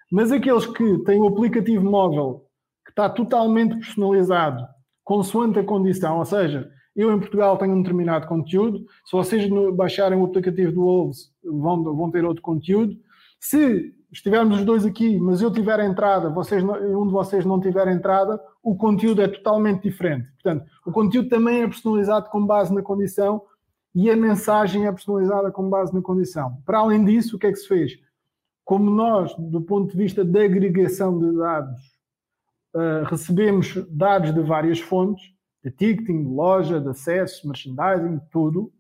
Mas aqueles que têm o aplicativo móvel que está totalmente personalizado, consoante a condição, ou seja, eu em Portugal tenho um determinado conteúdo, se vocês baixarem o aplicativo do Wolves vão, vão ter outro conteúdo. Se estivermos os dois aqui, mas eu tiver entrada, vocês, um de vocês não tiver entrada, o conteúdo é totalmente diferente. Portanto, o conteúdo também é personalizado com base na condição e a mensagem é personalizada com base na condição. Para além disso, o que é que se fez? Como nós, do ponto de vista da agregação de dados, uh, recebemos dados de várias fontes, de ticketing, de loja, de acesso, merchandising, tudo,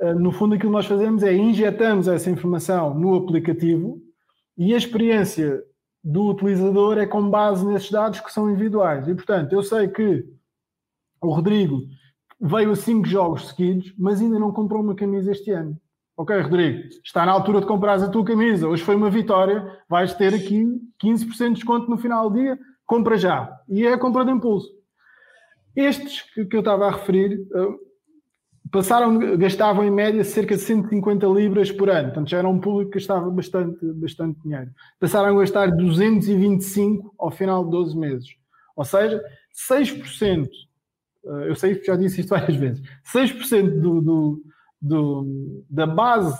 uh, no fundo aquilo que nós fazemos é injetamos essa informação no aplicativo e a experiência do utilizador é com base nesses dados que são individuais. E, portanto, eu sei que o Rodrigo veio a cinco jogos seguidos, mas ainda não comprou uma camisa este ano. Ok, Rodrigo, está na altura de comprar a tua camisa. Hoje foi uma vitória, vais ter aqui 15% de desconto no final do dia, compra já. E é a compra de impulso. Estes que, eu estava a referir, eh, passaram, gastavam em média cerca de 150 libras por ano, portanto já era um público que gastava bastante, bastante dinheiro. Passaram a gastar 225 ao final de 12 meses. Ou seja, 6%, eh, eu sei que já disse isto várias vezes, 6% do, do, do, da base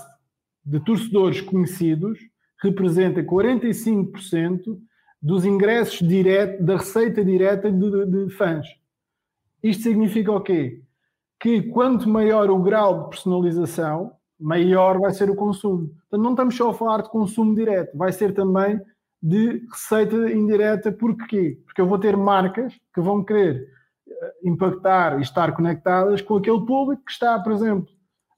de torcedores conhecidos representa 45% dos ingressos direto, da receita direta de, de fãs. Isto significa o quê? que quanto maior o grau de personalização, maior vai ser o consumo. Então não estamos só a falar de consumo direto, vai ser também de receita indireta. Porquê? Porque eu vou ter marcas que vão querer eh, impactar e estar conectadas com aquele público que está, por exemplo,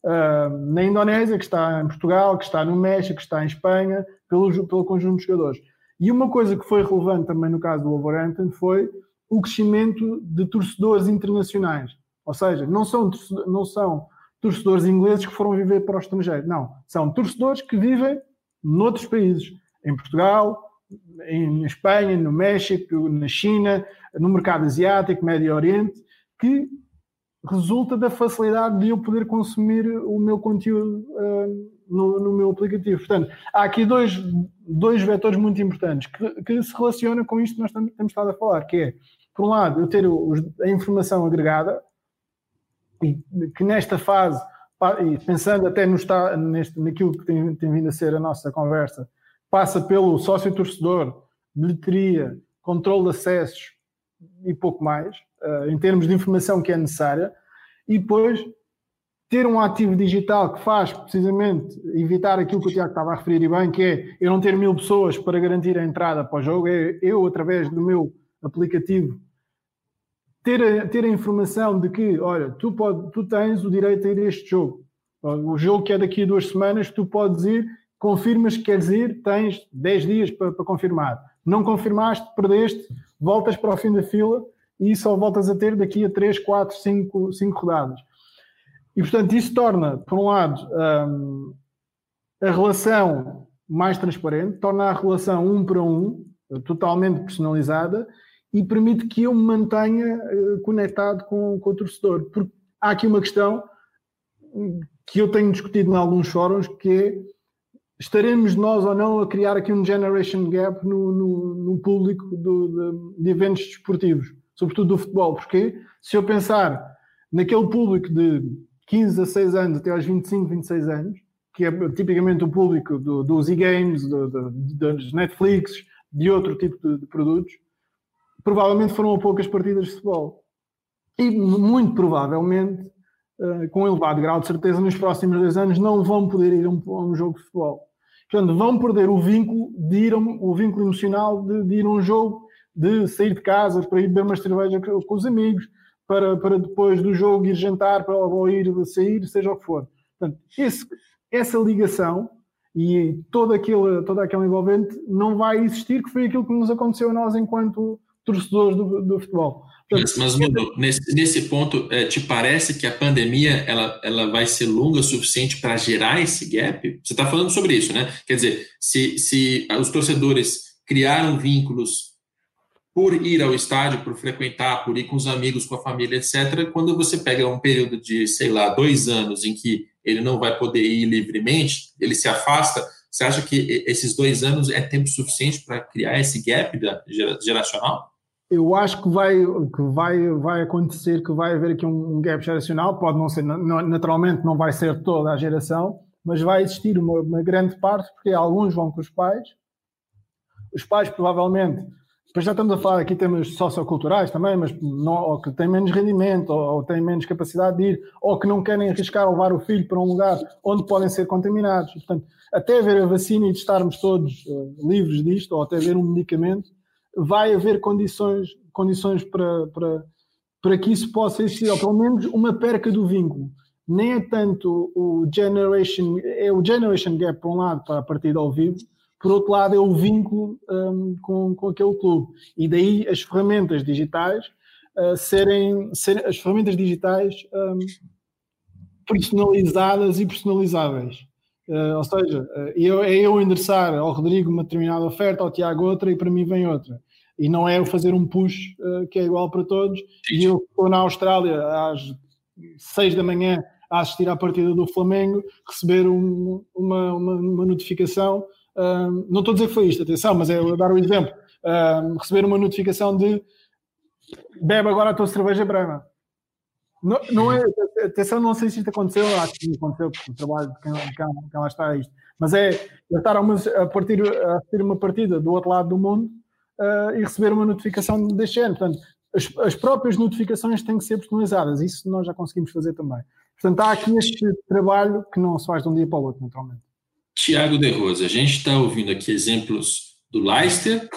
eh, na Indonésia, que está em Portugal, que está no México, que está em Espanha, pelo, pelo conjunto de jogadores. E uma coisa que foi relevante também no caso do Wolverhampton foi o crescimento de torcedores internacionais. Ou seja, não são, não são torcedores ingleses que foram viver para o estrangeiro. Não. São torcedores que vivem noutros países. Em Portugal, em Espanha, no México, na China, no mercado asiático, Médio Oriente, que resulta da facilidade de eu poder consumir o meu conteúdo uh, no, no, meu aplicativo. Portanto, há aqui dois, dois vetores muito importantes que, que se relacionam com isto que nós temos, temos estado a falar, que é, por um lado, eu ter a informação agregada, e que nesta fase, e pensando até no, neste, naquilo que tem, tem vindo a ser a nossa conversa, passa pelo sócio-torcedor, bilheteria, controle de acessos e pouco mais, uh, em termos de informação que é necessária, e depois ter um ativo digital que faz precisamente evitar aquilo que o Tiago estava a referir e bem, que é eu não ter mil pessoas para garantir a entrada para o jogo, é eu, através do meu aplicativo, ter a, ter a informação de que, olha, tu, pode, tu tens o direito a ir a este jogo. O jogo que é daqui a duas semanas, tu podes ir, confirmas que queres ir, tens 10 dias para, para confirmar. Não confirmaste, perdeste, voltas para o fim da fila e só voltas a ter daqui a 3, 4, 5, 5 rodadas. E portanto, isso torna, por um lado, um, a relação mais transparente, torna a relação um para um, totalmente personalizada e permite que eu me mantenha uh, conectado com, com o torcedor. Porque há aqui uma questão que eu tenho discutido em alguns fóruns, que é estaremos nós ou não a criar aqui um generation gap no, no, no público do, de, de, eventos desportivos, sobretudo do futebol, porque se eu pensar naquele público de 15 a 6 anos até aos 25, 26 anos, que é tipicamente o público do, dos e-games, do, Netflix, de outro tipo de, de produtos, provavelmente foram poucas partidas de futebol. E muito provavelmente, uh, com elevado grau de certeza, nos próximos dois anos não vão poder ir a um, um jogo de futebol. Portanto, vão perder o vínculo de ir a, o vínculo emocional de, de, ir a um jogo, de sair de casa para ir beber uma cerveja com, os amigos, para, para depois do jogo ir jantar para, ou ir sair, seja o que for. Portanto, esse, essa ligação e todo aquele, todo aquele envolvente não vai existir, que foi aquilo que nos aconteceu a nós enquanto torcedores do, do futebol. Portanto, mas, mas nesse, nesse ponto, é, te parece que a pandemia ela, ela vai ser longa o suficiente para gerar esse gap? Você está falando sobre isso, né? Quer dizer, se, se os torcedores criaram vínculos por ir ao estádio, por frequentar, por ir com os amigos, com a família, etc., quando você pega um período de, sei lá, dois anos em que ele não vai poder ir livremente, ele se afasta, você acha que esses dois anos é tempo suficiente para criar esse gap geracional? Eu acho que vai, que vai, vai acontecer, que vai haver aqui um, gap geracional, pode não ser, naturalmente não vai ser toda a geração, mas vai existir uma, uma grande parte, porque alguns vão com os pais, os pais provavelmente depois já estamos a falar aqui temas socioculturais também, mas não, ou que têm menos rendimento, ou, ou têm menos capacidade de ir, ou que não querem arriscar levar o filho para um lugar onde podem ser contaminados. Portanto, até haver a vacina e de estarmos todos uh, livres disto, ou até haver um medicamento, vai haver condições, condições para, para, para que isso possa existir, ou pelo menos uma perca do vínculo. Nem é tanto o generation, é o generation gap por um lado para a partida ao vivo, por outro lado, é o vínculo um, com, com aquele clube. E daí as ferramentas digitais uh, serem, serem, as ferramentas digitais um, personalizadas e personalizáveis. Uh, ou seja, uh, eu, é eu endereçar ao Rodrigo uma determinada oferta, ao Tiago outra e para mim vem outra. E não é eu fazer um push uh, que é igual para todos. E eu estou na Austrália às seis da manhã a assistir à partida do Flamengo, receber um, uma, uma, uma notificação não estou a dizer que foi isto, atenção, mas é eu dar o um exemplo. receber uma notificação de bebe agora a tua cerveja branca. Não, não é, atenção, não sei se isto aconteceu, acho que aconteceu porque o trabalho de quem, quem, quem lá está isto. Mas é estar a, partir, a assistir uma partida do outro lado do mundo uh, e receber uma notificação deste género. Portanto, as, as, próprias notificações têm que ser personalizadas. Isso nós já conseguimos fazer também. Portanto, há aqui este trabalho que não se faz de um dia para o outro, naturalmente. Tiago De Rosa, a gente está ouvindo aqui exemplos do Leicester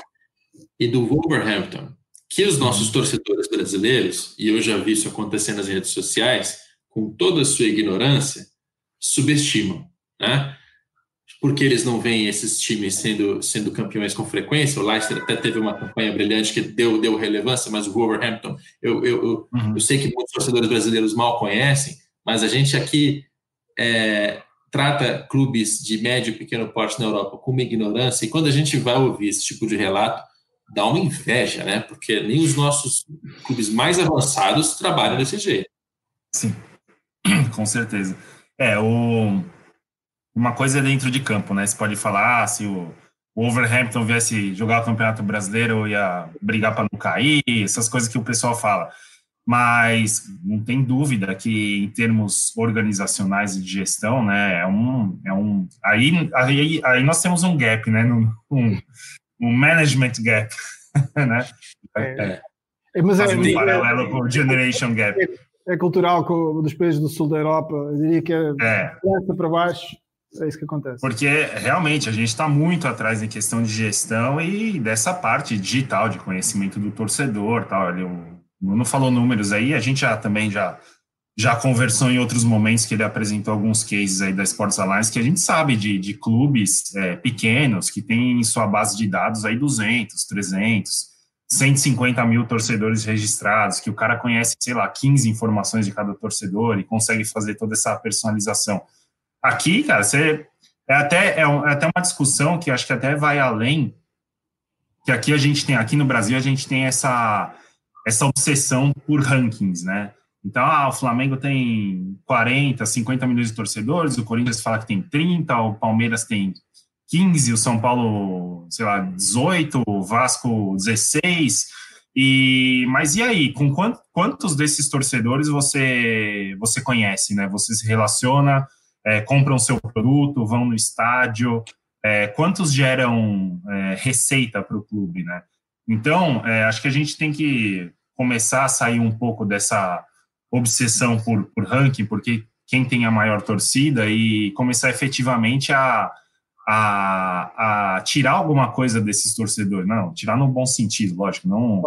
e do Wolverhampton, que os nossos torcedores brasileiros, e eu já vi isso acontecer nas redes sociais, com toda a sua ignorância, subestimam, né? Porque eles não veem esses times sendo, sendo campeões com frequência. O Leicester até teve uma campanha brilhante que deu, deu relevância, mas o Wolverhampton, eu, eu, eu, uhum. eu sei que muitos torcedores brasileiros mal conhecem, mas a gente aqui é, trata clubes de médio e pequeno porte na Europa com uma ignorância, e quando a gente vai ouvir esse tipo de relato, dá uma inveja, né? Porque nem os nossos clubes mais avançados trabalham desse jeito. Sim, com certeza. É, o... uma coisa é dentro de campo, né? Você pode falar, ah, se o Wolverhampton viesse jogar o Campeonato Brasileiro, ia brigar para não cair, essas coisas que o pessoal fala mas não tem dúvida que em termos organizacionais e de gestão, né, é um, é um aí, aí, aí nós temos um gap, né, um, um management gap, né, é, é, mas é, um paralelo com o generation gap. É, é cultural com, dos países do sul da Europa, eu diria que é, é. para baixo, é isso que acontece. Porque realmente a gente está muito atrás em questão de gestão e dessa parte digital de conhecimento do torcedor, tal, o não falou números aí, a gente já também já já conversou em outros momentos que ele apresentou alguns cases aí da Sports Alliance que a gente sabe de, de clubes é, pequenos que têm em sua base de dados aí 200, 300, 150 mil torcedores registrados, que o cara conhece, sei lá, 15 informações de cada torcedor e consegue fazer toda essa personalização. Aqui, cara, você é até, é, um, é até uma discussão que acho que até vai além, que aqui a gente tem, aqui no Brasil a gente tem essa essa obsessão por rankings, né? Então, ah, o Flamengo tem 40, 50 milhões de torcedores, o Corinthians fala que tem 30, o Palmeiras tem 15, o São Paulo, sei lá, 18, o Vasco 16. E mas e aí, com quantos desses torcedores você você conhece, né? Você se relaciona, é, compram seu produto, vão no estádio, é, quantos geram é, receita para o clube, né? Então, é, acho que a gente tem que começar a sair um pouco dessa obsessão por, por ranking, porque quem tem a maior torcida e começar efetivamente a, a, a tirar alguma coisa desses torcedores. Não, tirar no bom sentido, lógico, não.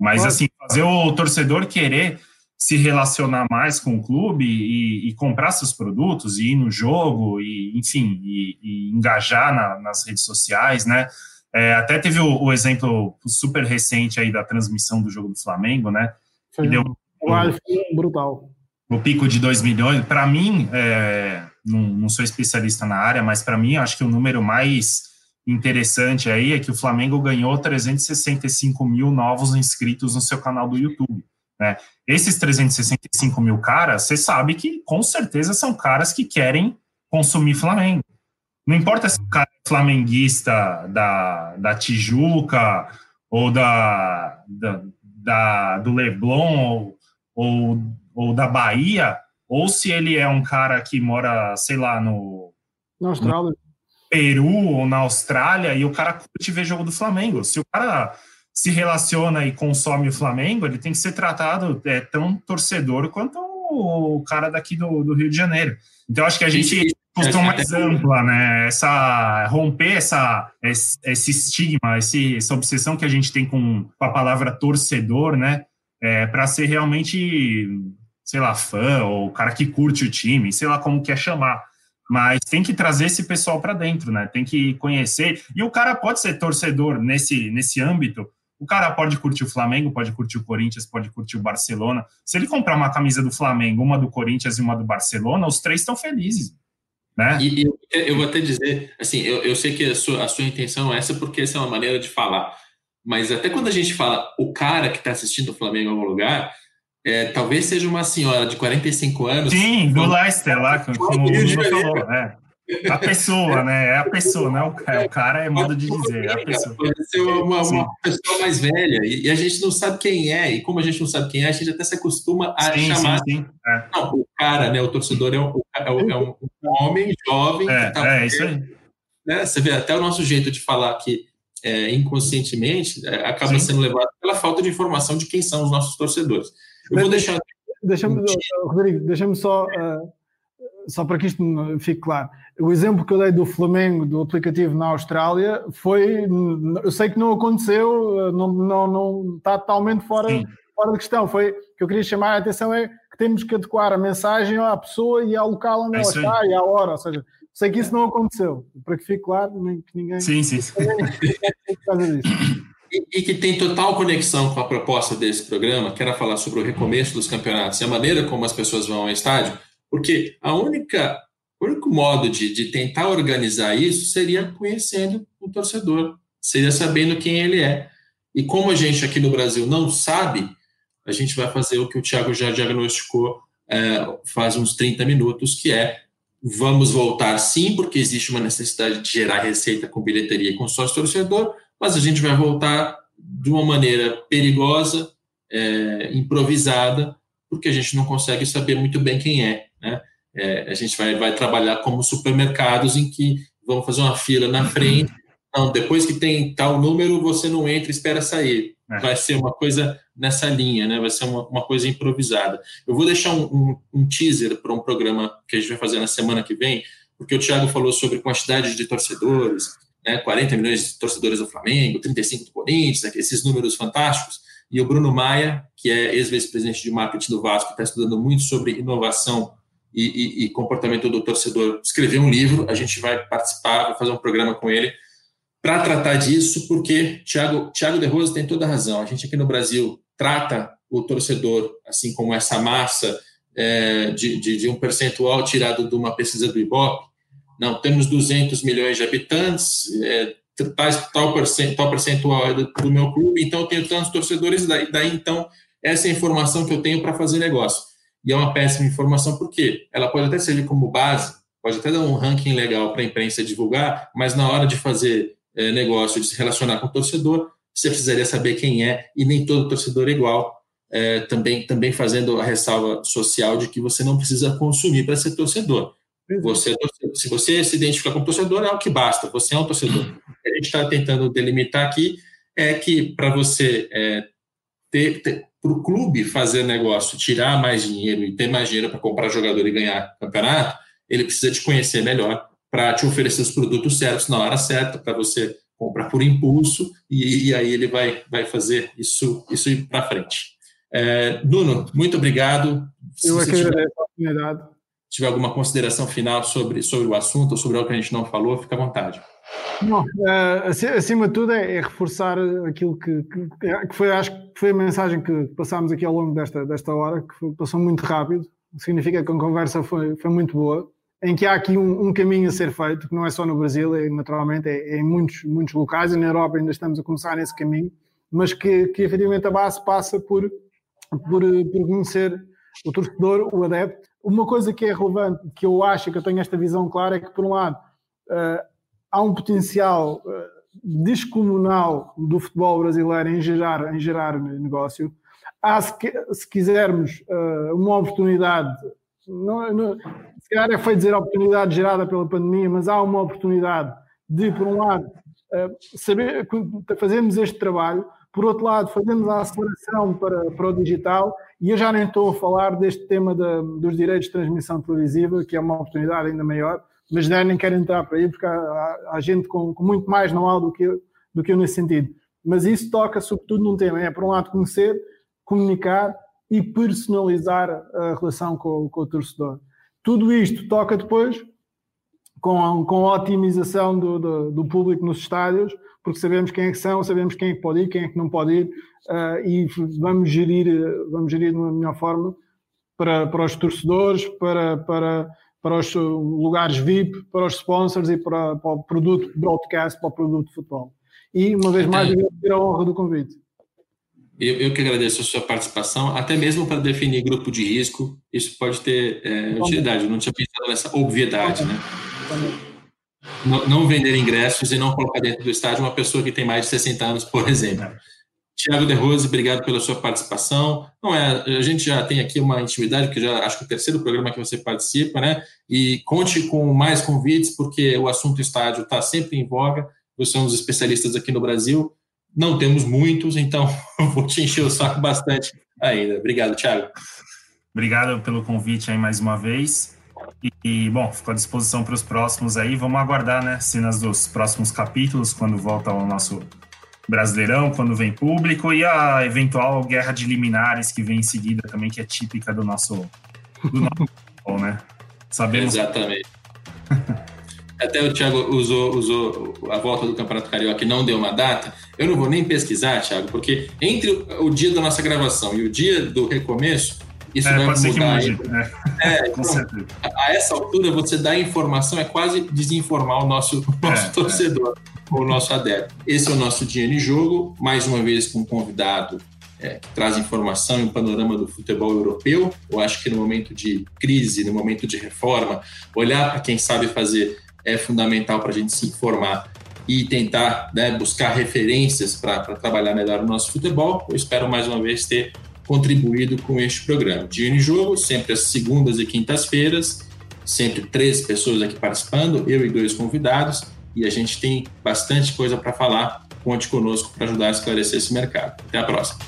Mas assim, fazer o torcedor querer se relacionar mais com o clube e, e comprar seus produtos, e ir no jogo, e enfim, e, e engajar na, nas redes sociais, né? É, até teve o, o, exemplo super recente aí da transmissão do jogo do Flamengo, né? Foi, deu, um, brutal. O pico de 2 milhões. Para mim, é, não, não, sou especialista na área, mas para mim, acho que o número mais interessante aí é que o Flamengo ganhou 365 mil novos inscritos no seu canal do YouTube. Né? Esses 365 mil caras, você sabe que com certeza são caras que querem consumir Flamengo. Não importa se o cara é flamenguista da, da Tijuca ou da, da, da do Leblon ou, ou, ou, da Bahia, ou se ele é um cara que mora, sei lá, no, na Austrália. No Peru ou na Austrália e o cara curte ver jogo do Flamengo. Se o cara se relaciona e consome o Flamengo, ele tem que ser tratado é, tão torcedor quanto o cara daqui do, do Rio de Janeiro. Então, acho que a gente questão mais ampla, né? Essa romper essa esse, esse estigma, esse, essa obsessão que a gente tem com, com a palavra torcedor, né? É, para ser realmente, sei lá, fã ou cara que curte o time, sei lá como quer chamar. Mas tem que trazer esse pessoal para dentro, né? Tem que conhecer. E o cara pode ser torcedor nesse, nesse âmbito, o cara pode curtir o Flamengo, pode curtir o Corinthians, pode curtir o Barcelona. Se ele comprar uma camisa do Flamengo, uma do Corinthians e uma do Barcelona, os três estão felizes. Né? E, e eu, vou até dizer, assim, eu, eu sei que a sua, a sua intenção é essa, porque essa é uma maneira de falar. Mas até quando a gente fala o cara que está assistindo o Flamengo em algum lugar, é, talvez seja uma senhora de 45 anos. Sim, do Leicester lá, como o Bruno falou. É. A pessoa, né? É a pessoa, não é o cara, é modo de dizer. É a pessoa. Pode ser uma, uma pessoa mais velha e, a gente não sabe quem é, e como a gente não sabe quem é, a gente até se acostuma a sim, chamar. Sim, sim. É. Não, o cara, né? O torcedor é um, é um, é um homem jovem. É, tá é isso aí. Né, você vê até o nosso jeito de falar aqui é, inconscientemente é, acaba sendo levado pela falta de informação de quem são os nossos torcedores. Eu Mas vou deixar. Deixa-me, Rodrigo, deixa-me só. Uh só para que isto fique claro, o exemplo que eu dei do Flamengo, do aplicativo na Austrália, foi. Eu sei que não aconteceu, não, não, não está totalmente fora, fora de questão. Foi que eu queria chamar a atenção é que temos que adequar a mensagem à pessoa e ao local onde é ela está e à hora. Ou seja, sei que isso não aconteceu, para que fique claro, nem que ninguém. Sim, sim. E, e que tem total conexão com a proposta desse programa, que era falar sobre o recomeço dos campeonatos e a maneira como as pessoas vão ao estádio porque a única, o único modo de, de tentar organizar isso seria conhecendo o torcedor, seria sabendo quem ele é. E como a gente aqui no Brasil não sabe, a gente vai fazer o que o Thiago já diagnosticou é, faz uns 30 minutos, que é vamos voltar sim, porque existe uma necessidade de gerar receita com bilheteria e com sócio torcedor, mas a gente vai voltar de uma maneira perigosa, é, improvisada, porque a gente não consegue saber muito bem quem é. Né? É, a gente vai, vai trabalhar como supermercados em que vamos fazer uma fila na frente. Não, depois que tem tal número, você não entra e espera sair. É. Vai ser uma coisa nessa linha, né? vai ser uma, uma coisa improvisada. Eu vou deixar um, um, um teaser para um programa que a gente vai fazer na semana que vem, porque o Thiago falou sobre quantidade de torcedores, né? 40 milhões de torcedores do Flamengo, 35 do Corinthians, né? esses números fantásticos. E o Bruno Maia, que é ex-vice-presidente de marketing do Vasco, está estudando muito sobre inovação e, e, e, comportamento do torcedor, escreveu um livro, a gente vai participar, vai fazer um programa com ele para tratar disso, porque Thiago, Thiago De Rosa tem toda a razão. A gente aqui no Brasil trata o torcedor assim como essa massa é, de, de, de, um percentual tirado de uma pesquisa do IBOP. Não, temos 200 milhões de habitantes, é, tal percentual é do, do, meu clube, então eu tenho tantos torcedores, daí, daí então essa é a informação que eu tenho para fazer negócio e é uma péssima informação, porque ela pode até servir como base, pode até dar um ranking legal para a imprensa divulgar, mas na hora de fazer é, negócio, de se relacionar com o torcedor, você precisaria saber quem é, e nem todo torcedor é igual, é, também, também fazendo a ressalva social de que você não precisa consumir para ser torcedor. Você é. Se você se identificar como torcedor, é o que basta, você é um torcedor. O que a gente está tentando delimitar aqui é que para você é, ter, ter para o clube fazer negócio, tirar mais dinheiro e ter mais dinheiro para comprar jogador e ganhar campeonato, ele precisa te conhecer melhor para te oferecer os produtos certos na hora certa, para você comprar por impulso, e, e, aí ele vai, vai fazer isso, isso ir para frente. É, Nuno, muito obrigado. Eu é que agradeço a oportunidade. Se tiver alguma consideração final sobre, sobre o assunto ou sobre algo que a gente não falou, fica à vontade. Não, uh, acima de tudo é, é reforçar aquilo que, que, que, foi, acho que foi a mensagem que passámos aqui ao longo desta, desta hora, que foi, passou muito rápido, significa que a conversa foi, foi muito boa, em que há aqui um, um, caminho a ser feito, que não é só no Brasil, é, naturalmente é, é, em muitos, muitos locais, e na Europa ainda estamos a começar nesse caminho, mas que, que efetivamente a base passa por, por, por conhecer o torcedor, o adepto. Uma coisa que é relevante, que eu acho que eu tenho esta visão clara, é que, por um lado, uh, há um potencial uh, descomunal do futebol brasileiro em gerar, em gerar negócio. Há, se, se quisermos, uh, uma oportunidade não, não, é feio dizer a oportunidade gerada pela pandemia, mas há uma oportunidade de, por um lado, eh, saber fazermos este trabalho, por outro lado, fazemos a aceleração para, para o digital, e eu já nem estou a falar deste tema dos direitos de transmissão televisiva, que é uma oportunidade ainda maior, mas já nem quero entrar para aí, porque há, há, há gente com, com, muito mais know-how do que, eu, do que eu nesse sentido. Mas isso toca sobretudo num tema, é, por um lado, conhecer, comunicar e personalizar a relação com, com o torcedor. Tudo isto toca depois com a, com a otimização do, do, do, público nos estádios, porque sabemos quem é que são, sabemos quem é que pode ir, quem é que não pode ir, uh, e vamos gerir, vamos gerir de uma melhor forma para, para os torcedores, para, para, para os lugares VIP, para os sponsors e para, para o produto broadcast, para o produto de futebol. E, uma vez mais, agradecer a honra do convite. Eu, eu, que agradeço a sua participação, até mesmo para definir grupo de risco, isso pode ter é, utilidade. Eu não tinha pensado nessa obviedade, né? Não, não, vender ingressos e não colocar dentro do estádio uma pessoa que tem mais de 60 anos, por exemplo. Tiago De Rose, obrigado pela sua participação. Não é, a gente já tem aqui uma intimidade, porque já acho que é o terceiro programa que você participa, né? E conte com mais convites, porque o assunto estádio está sempre em voga. Você é um dos especialistas aqui no Brasil não temos muitos, então vou te encher o saco bastante ainda. Obrigado, Thiago. Obrigado pelo convite aí mais uma vez. E, bom, fico à disposição para os próximos aí. Vamos aguardar, né? Cenas dos próximos capítulos, quando volta ao nosso Brasileirão, quando vem público, e a eventual guerra de liminares que vem em seguida também, que é típica do nosso, do nosso futebol, né? Sabemos. Exatamente. até o Thiago usou, usou a volta do Campeonato Carioca e não deu uma data, eu não vou nem pesquisar, Thiago, porque entre o dia da nossa gravação e o dia do recomeço, isso é, vai mudar. Mude, né? é, então, a, essa altura, você dá informação é quase desinformar o nosso, o nosso é, é. torcedor, é. o nosso adepto. Esse é o nosso Dinheiro em Jogo, mais uma vez com um convidado é, que traz informação e um panorama do futebol europeu. Eu acho que no momento de crise, no momento de reforma, olhar para quem sabe fazer é fundamental para a gente se informar e tentar né, buscar referências para trabalhar melhor o nosso futebol. Eu espero mais uma vez ter contribuído com este programa. Dia em Jogo, sempre às segundas e quintas-feiras, sempre três pessoas aqui participando, eu e dois convidados, e a gente tem bastante coisa para falar. Conte conosco para ajudar a esclarecer esse mercado. Até a próxima.